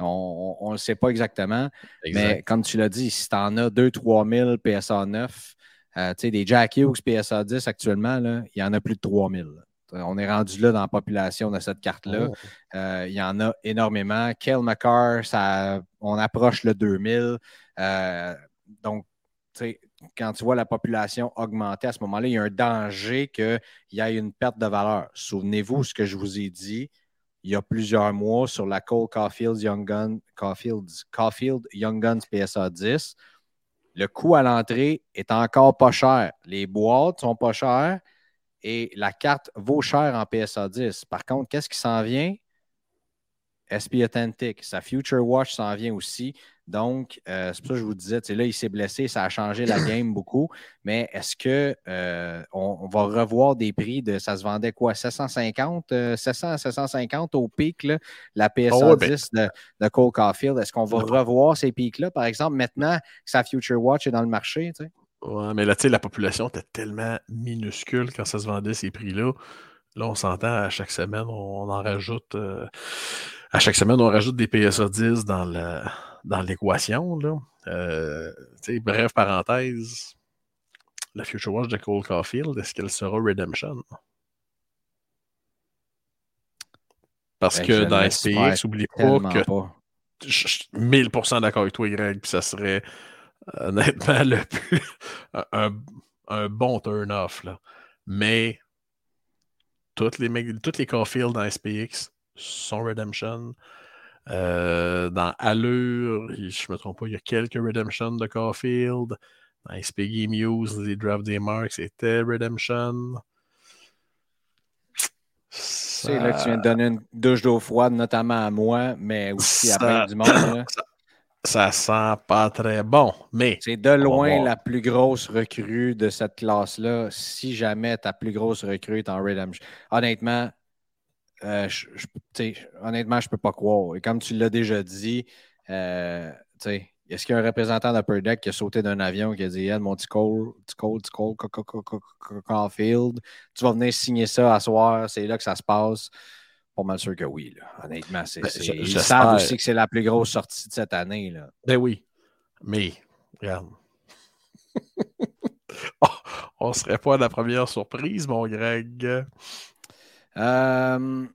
On ne le sait pas exactement. Mais comme tu l'as dit, si tu en as 2-3 000 PSA 9, euh, des Jack Hughes PSA 10 actuellement, là, il y en a plus de 3000. On est rendu là dans la population de cette carte-là. Oh. Euh, il y en a énormément. Kel McCarr, ça, on approche le 2000. Euh, donc, quand tu vois la population augmenter à ce moment-là, il y a un danger qu'il y ait une perte de valeur. Souvenez-vous ce que je vous ai dit il y a plusieurs mois sur la Cole Caulfield Young, Gun, Caulfield, Caulfield Young Guns PSA 10 le coût à l'entrée est encore pas cher. Les boîtes sont pas chères et la carte vaut cher en PSA 10. Par contre, qu'est-ce qui s'en vient? SP Authentic. Sa Future Watch s'en vient aussi. Donc, euh, c'est pour ça que je vous disais, là, il s'est blessé, ça a changé la game beaucoup. Mais est-ce qu'on euh, on va revoir des prix de ça se vendait quoi? 750, 700 à 750 au pic, la PSA 10 ben de, Cole Caulfield? Est-ce qu'on va revoir ces pics-là, par exemple, maintenant que sa Future Watch est dans le marché?
Oui, mais là, tu sais, la population était tellement minuscule quand ça se vendait ces prix-là. Là, on s'entend à chaque semaine, on, en rajoute. À chaque semaine, on rajoute des PSA 10 dans l'équation. Euh, bref, parenthèse, la Future Watch de Cole Caulfield, est-ce qu'elle sera Redemption? Parce ben, que dans SPX, n'oublie pas que je suis 1000% d'accord avec toi, Greg, puis ça serait honnêtement le plus, un, un, bon turn-off. Mais toutes les, toutes les Caulfield dans SPX sont Redemption. Euh, dans Allure, je ne me trompe pas, il y a quelques Redemption de Caulfield. Dans SPG Muse, les Draft des Marks, c'était Redemption.
C'est là que tu viens de donner une douche d'eau froide, notamment à moi, mais aussi à plein du monde.
Ça, sent pas très bon, mais.
C'est de loin la plus grosse recrue de cette classe-là. Si jamais ta plus grosse recrue est en Redemption. Honnêtement, euh, honnêtement, je ne peux pas croire. Et comme tu l'as déjà dit, euh, est-ce qu'il y a un représentant d'Upper Deck qui a sauté d'un avion qui a dit mon petit Cole, petit Cole, petit Cole, Caulfield, tu vas venir signer ça à soir, c'est là que ça se passe? Pas mal sûr que oui. Honnêtement, c'est, ben, ils savent aussi que c'est la plus grosse sortie de cette année. Là.
Ben oui. Mais, regarde. oh, on serait pas la première surprise, mon Greg.
Euh,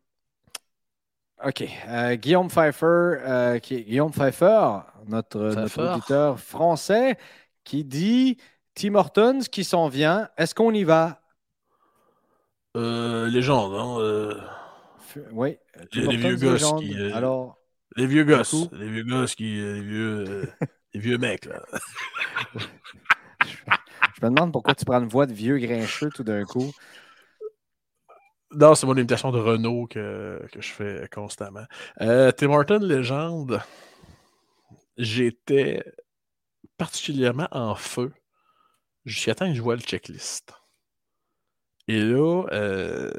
OK. Euh, Guillaume Pfeiffer, euh, qui, Guillaume Pfeiffer, notre, auditeur français, qui dit Tim Hortons qui s'en vient. Est-ce qu'on y va?
Légende, hein
Oui.
Les, vieux gosses qui. Alors. Les vieux gosses. Les vieux gosses qui. Les vieux. Les vieux mecs, là.
je me demande pourquoi tu prends une voix de vieux grincheux tout d'un coup.
Non, c'est mon imitation de Renault que, que je fais constamment. Euh, Tim Horton, légende, j'étais particulièrement en feu jusqu'à temps que je vois le checklist. Et là, euh,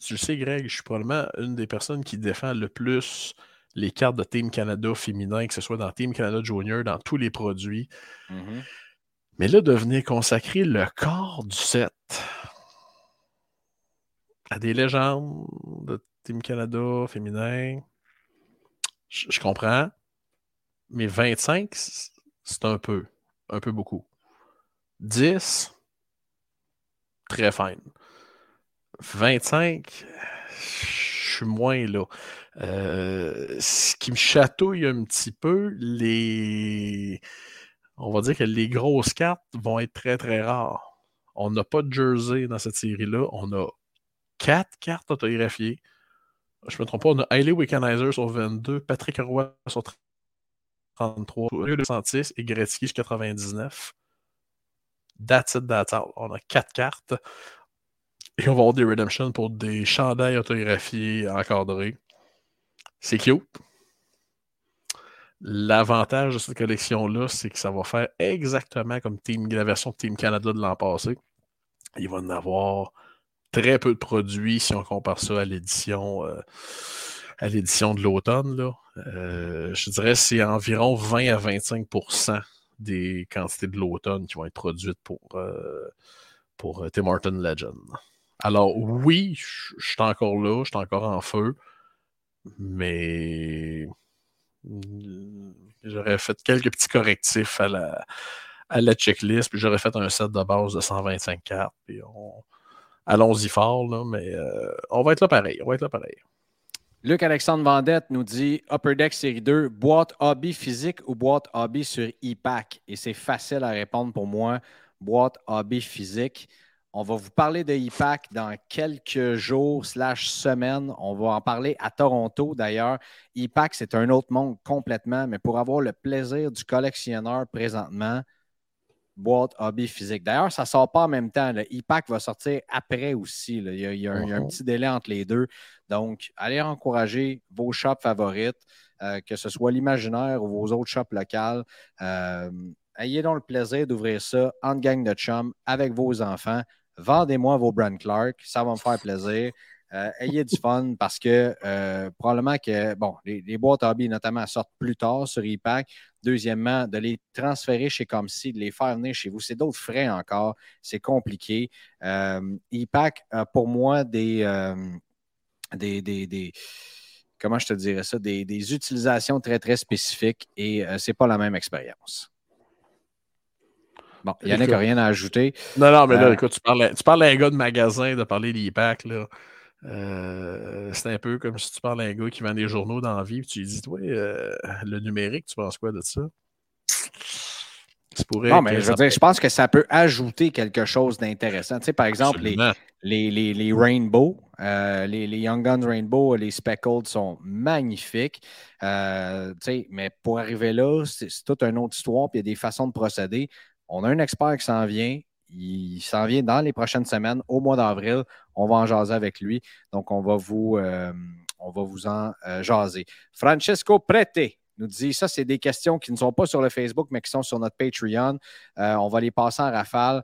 tu le sais, Greg, je suis probablement une des personnes qui défend le plus les cartes de Team Canada féminin, que ce soit dans Team Canada Junior, dans tous les produits.
Mm-hmm.
Mais là, de venir consacrer le corps du set à des légendes de Team Canada féminin, je, comprends. Mais 25, c'est un peu, un peu beaucoup. 10, très fine. 25, je suis moins là. Euh, ce qui me chatouille un petit peu, les. On va dire que les grosses cartes vont être très très rares. On n'a pas de jersey dans cette série-là. On a quatre cartes autographiées. Je ne me trompe pas, on a Hailey Wickenizer sur 22, Patrick Roy sur 33, 206 et Gretzky sur 99. That's it, that's all. On a quatre cartes. Et on va avoir des redemptions pour des chandails autographiés encadrés. C'est cute. L'avantage de cette collection-là, c'est que ça va faire exactement comme team, la version Team Canada de l'an passé. Il va en avoir très peu de produits si on compare ça à l'édition euh, à l'édition de l'automne. Euh, je dirais que c'est environ 20 à 25% des quantités de l'automne qui vont être produites pour, euh, pour Tim Horton Legend. Alors oui, je suis encore là, je suis encore en feu, mais j'aurais fait quelques petits correctifs à la, à la checklist, puis j'aurais fait un set de base de 125 cartes, puis on, allons-y fort, là, mais euh, on va être là pareil. On va être là pareil.
Luc-Alexandre Vendette nous dit Upper Deck Série 2, boîte hobby physique ou boîte hobby sur e-pack? Et c'est facile à répondre pour moi. Boîte hobby physique. On va vous parler de e-pack dans quelques jours slash semaines. On va en parler à Toronto d'ailleurs. E-pack, c'est un autre monde complètement, mais pour avoir le plaisir du collectionneur présentement, boîte hobby physique. D'ailleurs, ça ne sort pas en même temps. Le e-pack va sortir après aussi. Il, y a, un, uh-huh. petit délai entre les deux. Donc, allez encourager vos shops favorites, euh, que ce soit l'imaginaire ou vos autres shops locales. Euh, ayez donc le plaisir d'ouvrir ça en gang de chum avec vos enfants. Vendez-moi vos Brand Clark, ça va me faire plaisir. Euh, ayez du fun parce que probablement que, bon, les, les, boîtes hobby notamment sortent plus tard sur e-pack. Deuxièmement, de les transférer chez Comsi, de les faire venir chez vous, c'est d'autres frais encore. C'est compliqué. Euh, e-Pack a pour moi euh, des, des, comment je te dirais ça, des, utilisations très, très spécifiques et euh, c'est pas la même expérience. Bon, il n'y en a rien à ajouter.
Non, non, mais là, écoute, tu parles, tu parles à un gars de magasin de parler d'e-pack, là. Euh, c'est un peu comme si tu parles à un gars qui vend des journaux dans la vie, et tu lui dis, toi, euh, le numérique, tu penses quoi de ça?
non, mais je veux dire, je pense que ça peut ajouter quelque chose d'intéressant. Tu sais, par exemple, les, les, les, Rainbow, euh, les, Young Guns Rainbow, les Speckled sont magnifiques. tu sais, mais pour arriver là, c'est toute une autre histoire, puis il y a des façons de procéder. On a un expert qui s'en vient. Il s'en vient dans les prochaines semaines, au mois d'avril. On va en jaser avec lui. Donc, on va vous, euh, on va vous en euh, jaser. Francesco Prete nous dit ça, c'est des questions qui ne sont pas sur le Facebook, mais qui sont sur notre Patreon. Euh, on va les passer en rafale.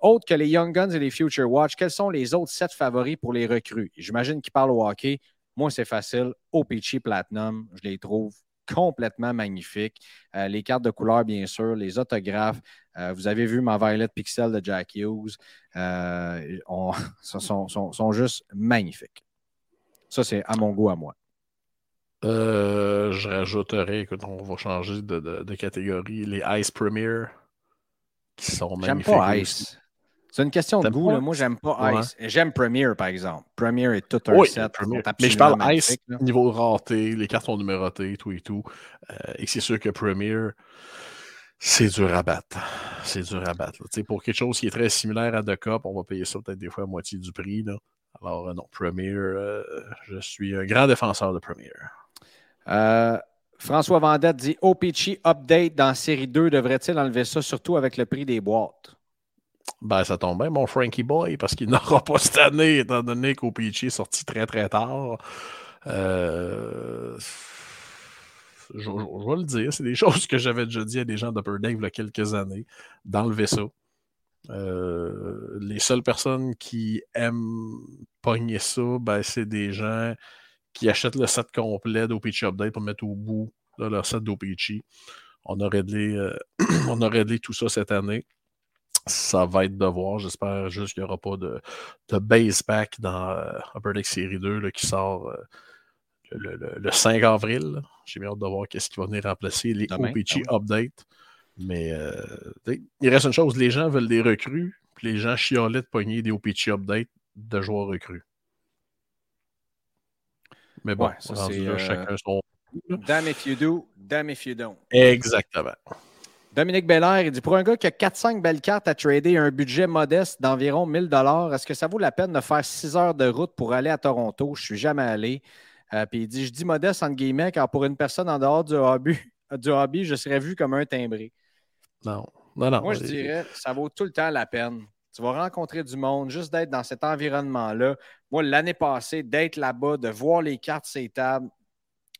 autres que les Young Guns et les Future Watch, quels sont les autres sets favoris pour les recrues? J'imagine qu'ils parlent au hockey. Moi, c'est facile. Peachy Platinum, je les trouve complètement magnifiques. les cartes de couleur, bien sûr, les autographes. Euh, vous avez vu ma Violet Pixel de Jack Hughes. Euh, sont, juste magnifiques. Ça, c'est à mon goût, à moi.
Euh, je rajouterais, écoute, on va changer de, catégorie, les Ice Premier qui sont magnifiques.
J'aime pas Ice. C'est une question de goût. Moi, j'aime pas Ice. J'aime Premier, par exemple. Premier est tout un set.
Mais je parle Ice, niveau raté, les cartes sont numérotées, tout et tout. et c'est sûr que Premier, c'est dur à battre. C'est dur à battre. Pour quelque chose qui est très similaire à The Cup, on va payer ça peut-être des fois à moitié du prix. Là. Alors, euh, non, Premier, euh, je suis un grand défenseur de Premier.
Euh, François Vendette dit OPC Update dans série 2, devrait-il enlever ça, surtout avec le prix des boîtes?
Ben, ça tombe bien, mon Frankie Boy, parce qu'il n'aura pas cette année, étant donné qu'OPC est sorti très très tard. Euh, je, vais le dire, c'est des choses que j'avais déjà dit à des gens d'Upper Deck il y a quelques années, d'enlever ça. Euh, les seules personnes qui aiment pogner ça, ben, c'est des gens qui achètent le set complet d'OPC Update pour mettre au bout leur set d'OPC. On euh, on a réglé tout ça cette année. Ça va être de voir. J'espère juste qu'il n'y aura pas de, de base pack dans euh, Upper Deck Série 2 qui sort le, 5 avril. J'ai bien hâte de voir qu'est-ce qui va venir remplacer les OPG Update. Mais euh, il reste une chose, les gens veulent des recrues, puis les gens chiolaient de pogner des OPG Update de joueurs recrues. Mais bon, ça, euh, chacun son.
Damn if you do, damn if you don't.
Exactement.
Dominique Belair, il dit Pour un gars qui a 4-5 belles cartes à trader et un budget modeste d'environ 1000 est-ce que ça vaut la peine de faire 6 heures de route pour aller à Toronto? Je ne suis jamais allé. Euh, puis il dit Je dis modeste entre guillemets, car pour une personne en dehors du hobby, du hobby je serais vu comme un timbré.
Non. Non, non.
Moi, je dirais ça vaut tout le temps la peine. Tu vas rencontrer du monde, juste d'être dans cet environnement-là. Moi, l'année passée, d'être là-bas, de voir les cartes ces tables,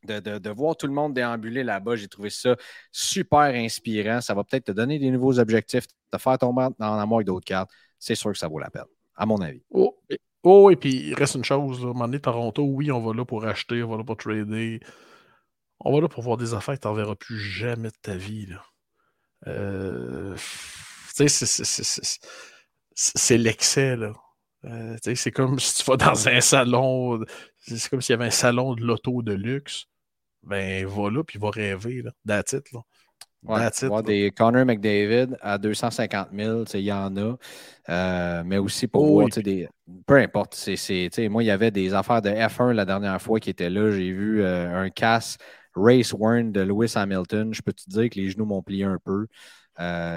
de, voir tout le monde déambuler là-bas, j'ai trouvé ça super inspirant. Ça va peut-être te donner des nouveaux objectifs, te faire tomber en amour avec d'autres cartes. C'est sûr que ça vaut la peine, à mon avis.
Oh, Oh, et puis il reste une chose. Là. À un moment donné, Toronto, oui, on va là pour acheter, on va là pour trader. On va là pour voir des affaires que tu verras plus jamais de ta vie. Euh, c'est l'excès. là. Euh, c'est comme si tu vas dans un salon. C'est comme s'il y avait un salon de l'auto de luxe. Ben, va là, puis va rêver. Là. That's it, là.
Ouais, voir des Connor McDavid à 250 000, il y en a. Euh, mais aussi pour oh, voir des. Peu importe. moi, il y avait des affaires de F1 la dernière fois qui étaient là. J'ai vu euh, un casse Race Warn de Lewis Hamilton. Je peux te dire que les genoux m'ont plié un peu.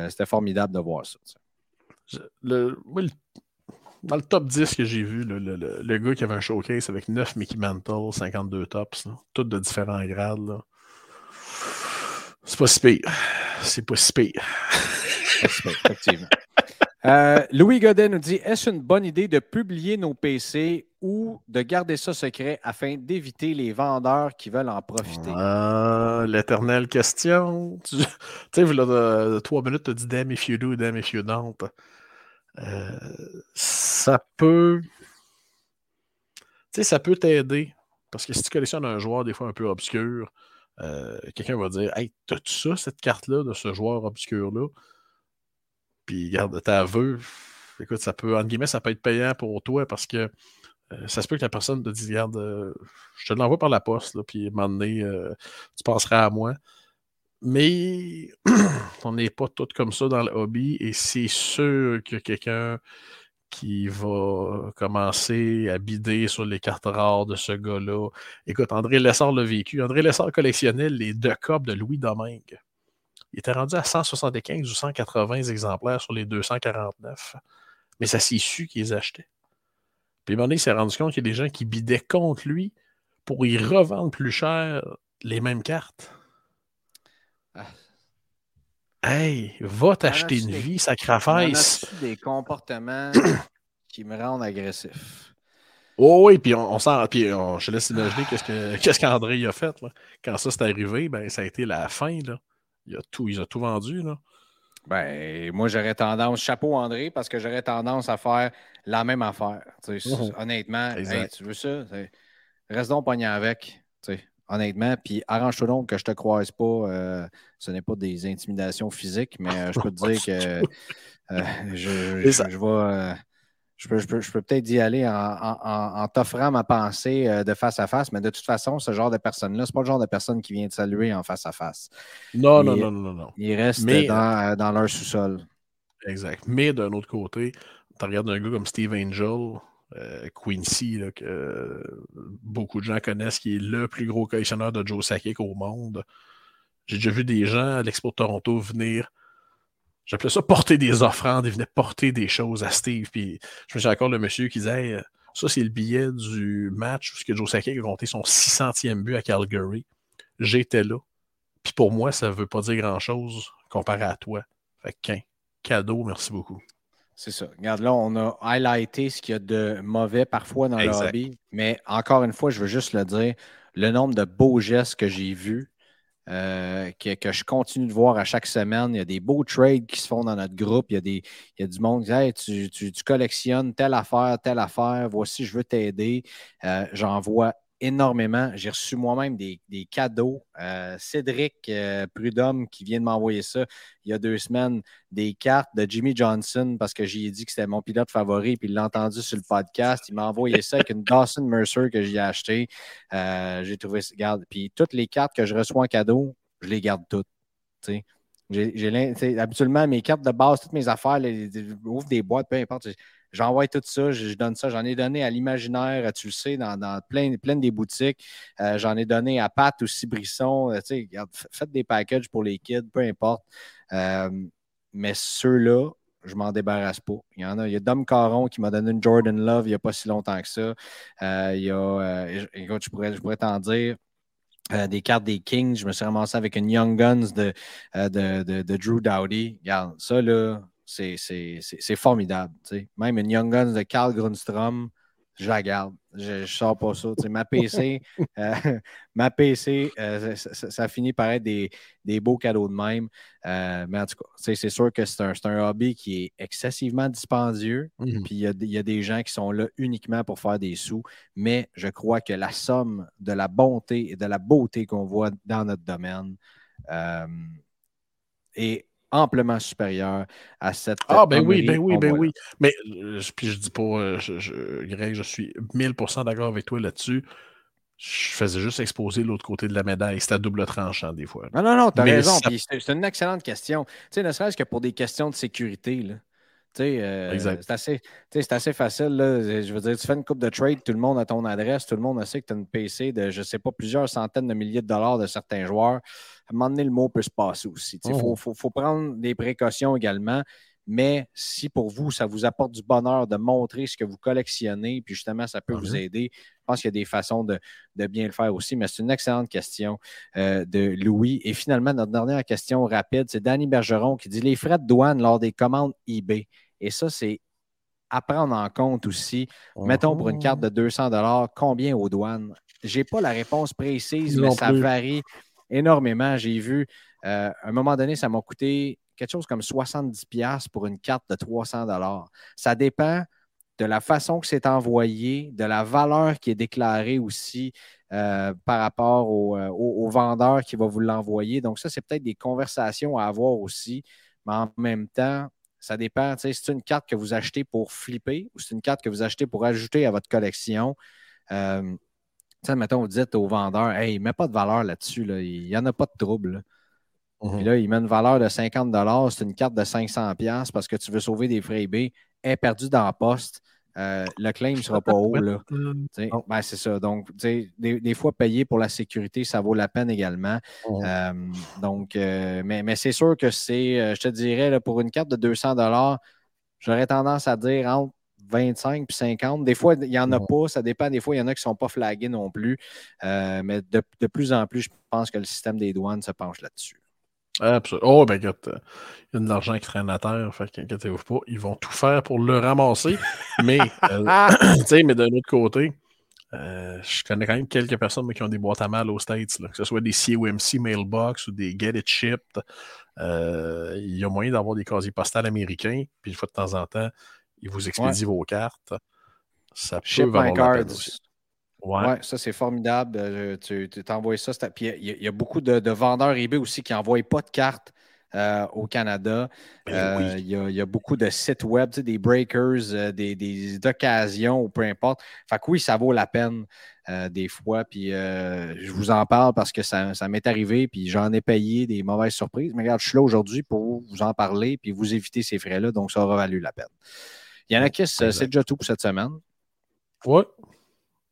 C'était formidable de voir ça.
Le, dans le top 10 que j'ai vu, le, le, gars qui avait un showcase avec 9 Mickey Mantle, 52 tops, toutes de différents grades. C'est pas si pire. C'est pas si pire.
effectivement. Euh, Louis Godet nous dit Est-ce une bonne idée de publier nos PC ou de garder ça secret afin d'éviter les vendeurs qui veulent en profiter?
Ah, L'éternelle question. Tu sais, là, trois minutes, tu as dit Damn if you do, damn if you don't. Euh, ça peut. Tu sais, ça peut t'aider. Parce que si tu collectionnes un joueur des fois un peu obscur, euh, quelqu'un va dire Hey, t'as-tu ça, cette carte-là, de ce joueur obscur-là? Puis, garde, ta vœu, écoute, ça peut, entre guillemets, ça peut être payant pour toi parce que euh, ça se peut que la personne te dise Regarde, euh, je te l'envoie par la poste, là, puis à un moment donné, tu penseras à moi. Mais on n'est pas tous comme ça dans le hobby et c'est sûr que quelqu'un qui va commencer à bider sur les cartes rares de ce gars-là. Écoute, André Lessard l'a vécu. André Lessard collectionnait les deux copes de Louis Domingue. Il était rendu à 175 ou 180 exemplaires sur les 249. Mais ça s'est su qu'ils achetaient. Puis il s'est rendu compte qu'il y a des gens qui bidaient contre lui pour y revendre plus cher les mêmes cartes. Ah, Hey, va t'acheter une vie, sacrifice.
des comportements qui me rendent agressif?
Oh oui, puis on, sent, puis je te laisse imaginer qu'est-ce qu'André a fait. Là. Quand ça s'est arrivé, ben, ça a été la fin. Là. Il, a tout, il a tout vendu. Là.
Ben, moi, j'aurais tendance, chapeau André, parce que j'aurais tendance à faire la même affaire. Mhm. Honnêtement, tu veux ça? Reste donc pogné avec honnêtement. Puis arrange-toi donc que je te croise pas. Euh, ce n'est pas des intimidations physiques, mais euh, je peux te dire que euh, je, je, vais. je peux, je peux, peut-être y aller en, t'offrant ma pensée de face à face, mais de toute façon, ce genre de personne-là, c'est pas le genre de personne qui vient te saluer en face à face.
Non, non, non, non, non.
Ils restent dans, dans, leur sous-sol.
Exact. Mais d'un autre côté, tu regardes un gars comme Steve Angel, euh, Quincy, que beaucoup de gens connaissent, qui est le plus gros collectionneur de Joe Sakic au monde. J'ai déjà vu des gens à l'Expo de Toronto venir. J'appelais ça porter des offrandes. Ils venaient porter des choses à Steve. Puis je me suis encore le monsieur qui disait Ça, c'est le billet du match où Joe Sakic a compté son 600e but à Calgary. J'étais là. Puis pour moi, ça ne veut pas dire grand-chose comparé à toi. Fait qu'un cadeau, merci beaucoup.
C'est ça. Regarde, là, on a highlighté ce qu'il y a de mauvais parfois dans le hobby. Mais encore une fois, je veux juste le dire, le nombre de beaux gestes que j'ai vus, euh, que, je continue de voir à chaque semaine. Il y a des beaux trades qui se font dans notre groupe. Il y a, des, il y a du monde qui dit tu, tu, collectionnes telle affaire, telle affaire, voici, je veux t'aider. Euh, j'en vois énormément. J'ai reçu moi-même des, cadeaux. Euh, Cédric euh, Prudhomme qui vient de m'envoyer ça il y a deux semaines, des cartes de Jimmy Johnson parce que j'ai dit que c'était mon pilote favori, puis il l'a entendu sur le podcast. Il m'a envoyé ça avec une Dawson Mercer que j'ai acheté. Euh, j'ai trouvé, regarde, puis toutes les cartes que je reçois en cadeau, je les garde toutes. J'ai, habituellement, mes cartes de base, toutes mes affaires, les, ouvre des boîtes, peu importe. J'envoie tout ça, je, donne ça. J'en ai donné à l'imaginaire, tu le sais, dans, plein, des boutiques. Euh, j'en ai donné à Pat aussi, Brisson. Euh, faites des packages pour les kids, peu importe. Euh, mais ceux-là, je m'en débarrasse pas. Il y en a. Il y a Dom Caron qui m'a donné une Jordan Love il n'y a pas si longtemps que ça. il y a, écoute, je pourrais, je pourrais t'en dire. des cartes des Kings. Je me suis ramassé avec une Young Guns de, de, de, de Drew Dowdy. Regarde, ça, là, c'est formidable. Même une Young Guns de Carl Grunstrom, je la garde. Je ne sors pas ça. ma PC, euh, ma PC euh, ça, finit par être des, beaux cadeaux de même. Euh, mais en tout cas, c'est sûr que c'est un, hobby qui est excessivement dispendieux. Mm-hmm. Puis il y, a des gens qui sont là uniquement pour faire des sous. Mais je crois que la somme de la bonté et de la beauté qu'on voit dans notre domaine est amplement supérieur à cette.
Ah, ben oui, ben oui, ben oui. Mais euh, puis je dis pas, euh, je, Greg, je suis 1000% d'accord avec toi là-dessus. Je faisais juste exposer l'autre côté de la médaille. C'est à double tranchant des fois.
Non, non, non, tu as raison. C'est une excellente question. Tu sais, ne serait-ce que pour des questions de sécurité. Là. Euh, c'est assez, assez, facile. Là. Je veux dire, tu fais une coupe de trade, tout le monde a ton adresse, tout le monde sait que tu as une PC de, je ne sais pas, plusieurs centaines de milliers de dollars de certains joueurs. À un moment donné, le mot peut se passer aussi. Il faut, oh. faut, prendre des précautions également. Mais si pour vous, ça vous apporte du bonheur de montrer ce que vous collectionnez, puis justement, ça peut vous mm-hmm. aider, je pense qu'il y a des façons de, bien le faire aussi. Mais c'est une excellente question euh, de Louis. Et finalement, notre dernière question rapide, c'est Danny Bergeron qui dit les frais de douane lors des commandes eBay. Et ça, c'est à prendre en compte aussi. Mettons pour une carte de 200 combien aux douanes? Je n'ai pas la réponse précise, mais ça varie énormément. J'ai vu, euh, à un moment donné, ça m'a coûté quelque chose comme 70$ pour une carte de 300 Ça dépend de la façon que c'est envoyé, de la valeur qui est déclarée aussi euh, par rapport euh, au, vendeur qui va vous l'envoyer. Donc, ça, c'est peut-être des conversations à avoir aussi. Mais en même temps, ça dépend. Si c'est une carte que vous achetez pour flipper ou c'est une carte que vous achetez pour ajouter à votre collection. Mettons, vous dites au vendeur, hey, met pas de valeur là-dessus, il n'y en a pas de trouble. Mhm. Puis là, il met une valeur de 50 c'est une carte de 500 parce que tu veux sauver des frais. Elle est perdue dans la poste. Euh, le claim ne sera pas haut. Là. Ben, c'est ça. Donc, des, des, fois, payer pour la sécurité, ça vaut la peine également. Euh, donc, euh, mais, mais c'est sûr que c'est, je te dirais, là, pour une carte de 200 j'aurais tendance à dire entre 25 et 50. Des fois, il n'y en a pas. Ça dépend. Des fois, il y en a qui ne sont pas flagués non plus. mais de, de, plus en plus, je pense que le système des douanes se penche là-dessus.
Absolument. Oh, ben, écoute, euh, il y a de l'argent qui traîne à terre, fait qu'inquiétez-vous pas, ils vont tout faire pour le ramasser. mais, euh, mais d'un autre côté, euh, je connais quand même quelques personnes qui ont des boîtes à mal aux States, que ce soit des COMC Mailbox ou des Get It Shipped. il y a moyen d'avoir des casiers postales américains, puis une fois de temps en temps, ils vous expédient vos cartes. Ça peut valoir la peine aussi.
Ouais. ça c'est formidable. Euh, tu t'envoies ça. Puis il y, a beaucoup de, vendeurs eBay aussi qui n'envoient pas de cartes euh, au Canada. Ben euh, il y, a beaucoup de sites web, des breakers, des, des occasions ou peu importe. Fait que oui, ça vaut la peine des fois. Puis je vous en parle parce que ça, m'est arrivé, puis j'en ai payé des mauvaises surprises. Mais regarde, je suis là aujourd'hui pour vous en parler, puis vous éviter ces frais-là, donc ça aura valu la peine. Il y en a qui, c'est déjà tout pour cette semaine.
Oui,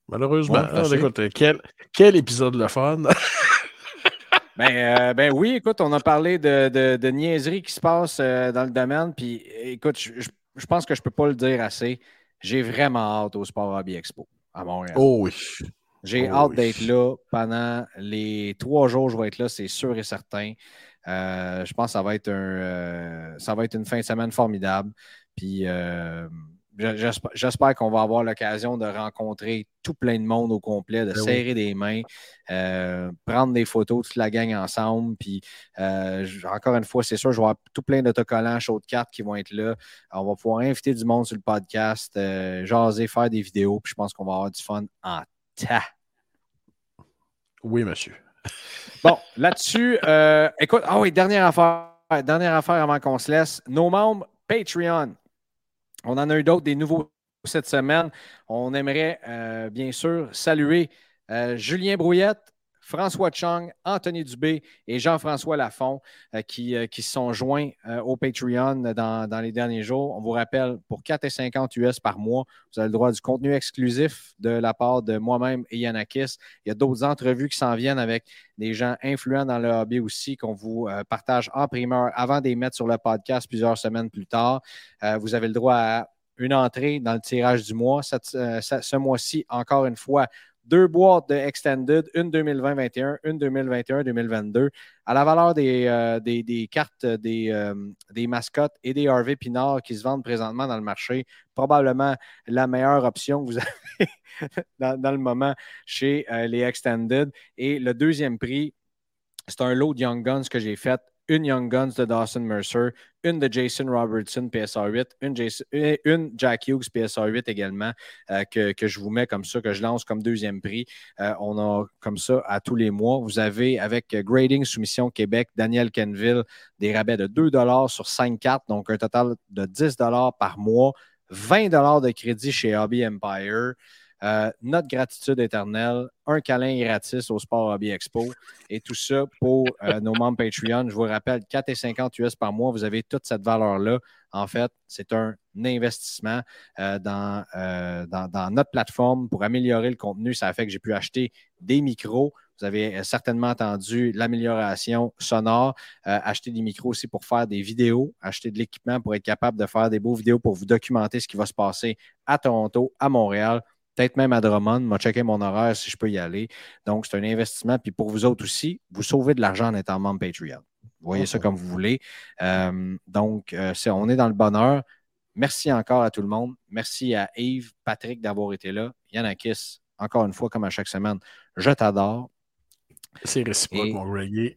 Malheureusement. Ah, écoute, quel, quel épisode le fun!
ben, euh, ben, oui, écoute, on a parlé de, de, de niaiseries qui se passent euh, dans le domaine. Puis écoute, je, je, pense que je ne peux pas le dire assez. J'ai vraiment hâte au Sport Hobby Expo à Montréal.
Oh oui.
J'ai
Oh
hâte
oui.
d'être là pendant les trois jours. Je vais être là, c'est sûr et certain. Euh, je pense que ça va être un, euh, ça va être une fin de semaine formidable. Puis euh, j'espère qu'on va avoir l'occasion de rencontrer tout plein de monde au complet, de
Ben oui.
serrer des mains, euh, prendre des photos, toute la gang ensemble. Puis euh, encore une fois, c'est sûr, je vais avoir tout plein d'autocollants, chauds de cartes qui vont être là. On va pouvoir inviter du monde sur le podcast, jaser, faire des vidéos. Puis je pense qu'on va avoir du fun en tas.
Oui, monsieur.
Bon, là-dessus, écoute, ah oui, dernière affaire, dernière affaire avant qu'on se laisse. Nos membres Patreon. On en a eu d'autres, des nouveaux cette semaine. On aimerait euh, bien sûr saluer euh, Julien Brouillette, François Chung, Anthony Dubé et Jean-François Lafont euh, qui, euh, qui se sont joints euh, au Patreon dans, les derniers jours. On vous rappelle, pour 4,50 US par mois, vous avez le droit du contenu exclusif de la part de moi-même et Yanakis. Il y a d'autres entrevues qui s'en viennent avec des gens influents dans le hobby aussi qu'on vous partage en primeur avant de les mettre sur le podcast plusieurs semaines plus tard. Vous avez le droit à une entrée dans le tirage du mois. Ce mois-ci, encore une fois, deux boîtes de Extended, une 2020-21, une 2021-2022, à la valeur des, euh, des, cartes des, euh, des mascottes et des Harvey Pinard qui se vendent présentement dans le marché. Probablement la meilleure option que vous avez dans, dans le moment chez euh, les Extended. Et le deuxième prix, c'est un lot de Young Guns que j'ai fait. Une Young Guns de Dawson Mercer, une de Jason Robertson PSR 8, une, Jason- une Jack Hughes PSR 8 également, euh, que, je vous mets comme ça, que je lance comme deuxième prix. Euh, on a comme ça à tous les mois. Vous avez avec euh, Grading Soumission Québec, Daniel Kenville, des rabais de 2 sur 5 cartes, donc un total de 10 par mois, 20 de crédit chez Hobby Empire. Euh, notre gratitude éternelle, un câlin gratis au Sport Hobby Expo et tout ça pour euh, nos membres Patreon. Je vous rappelle, 4,50 US par mois, vous avez toute cette valeur-là. En fait, c'est un investissement euh, dans, dans, dans notre plateforme pour améliorer le contenu. Ça a fait que j'ai pu acheter des micros. Vous avez certainement entendu l'amélioration sonore, acheter des micros aussi pour faire des vidéos, acheter de l'équipement pour être capable de faire des beaux vidéos pour vous documenter ce qui va se passer à Toronto, à Montréal, peut-être même à Drummond. M'a checké mon horaire si je peux y aller. Donc, c'est un investissement. Puis pour vous autres aussi, vous sauvez de l'argent en étant membre Patreon. Vous voyez ça comme vous voulez. Euh, donc, euh, on est dans le bonheur. Merci encore à tout le monde. Merci à Yves, Patrick d'avoir été là. Yanakis, encore une fois, comme à chaque semaine, je t'adore.
C'est réciproque,
Et-
mon Greggy.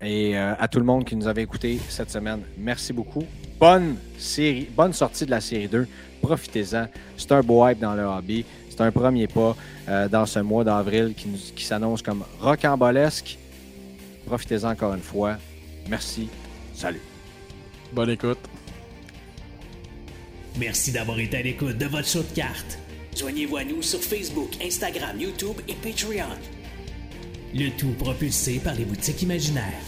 Et euh, à tout le monde qui nous avait écouté cette semaine, merci beaucoup. Bonne série, bonne sortie de la série 2. Profitez-en. C'est un beau hype dans le hobby. C'est un premier pas euh, dans ce mois d'avril qui, qui s'annonce comme rocambolesque. Profitez-en encore une fois. Merci. Salut.
Bonne écoute.
Merci d'avoir été à l'écoute de votre show de cartes. Joignez-vous à nous sur Facebook, Instagram, YouTube et Patreon. Le tout propulsé par les boutiques imaginaires.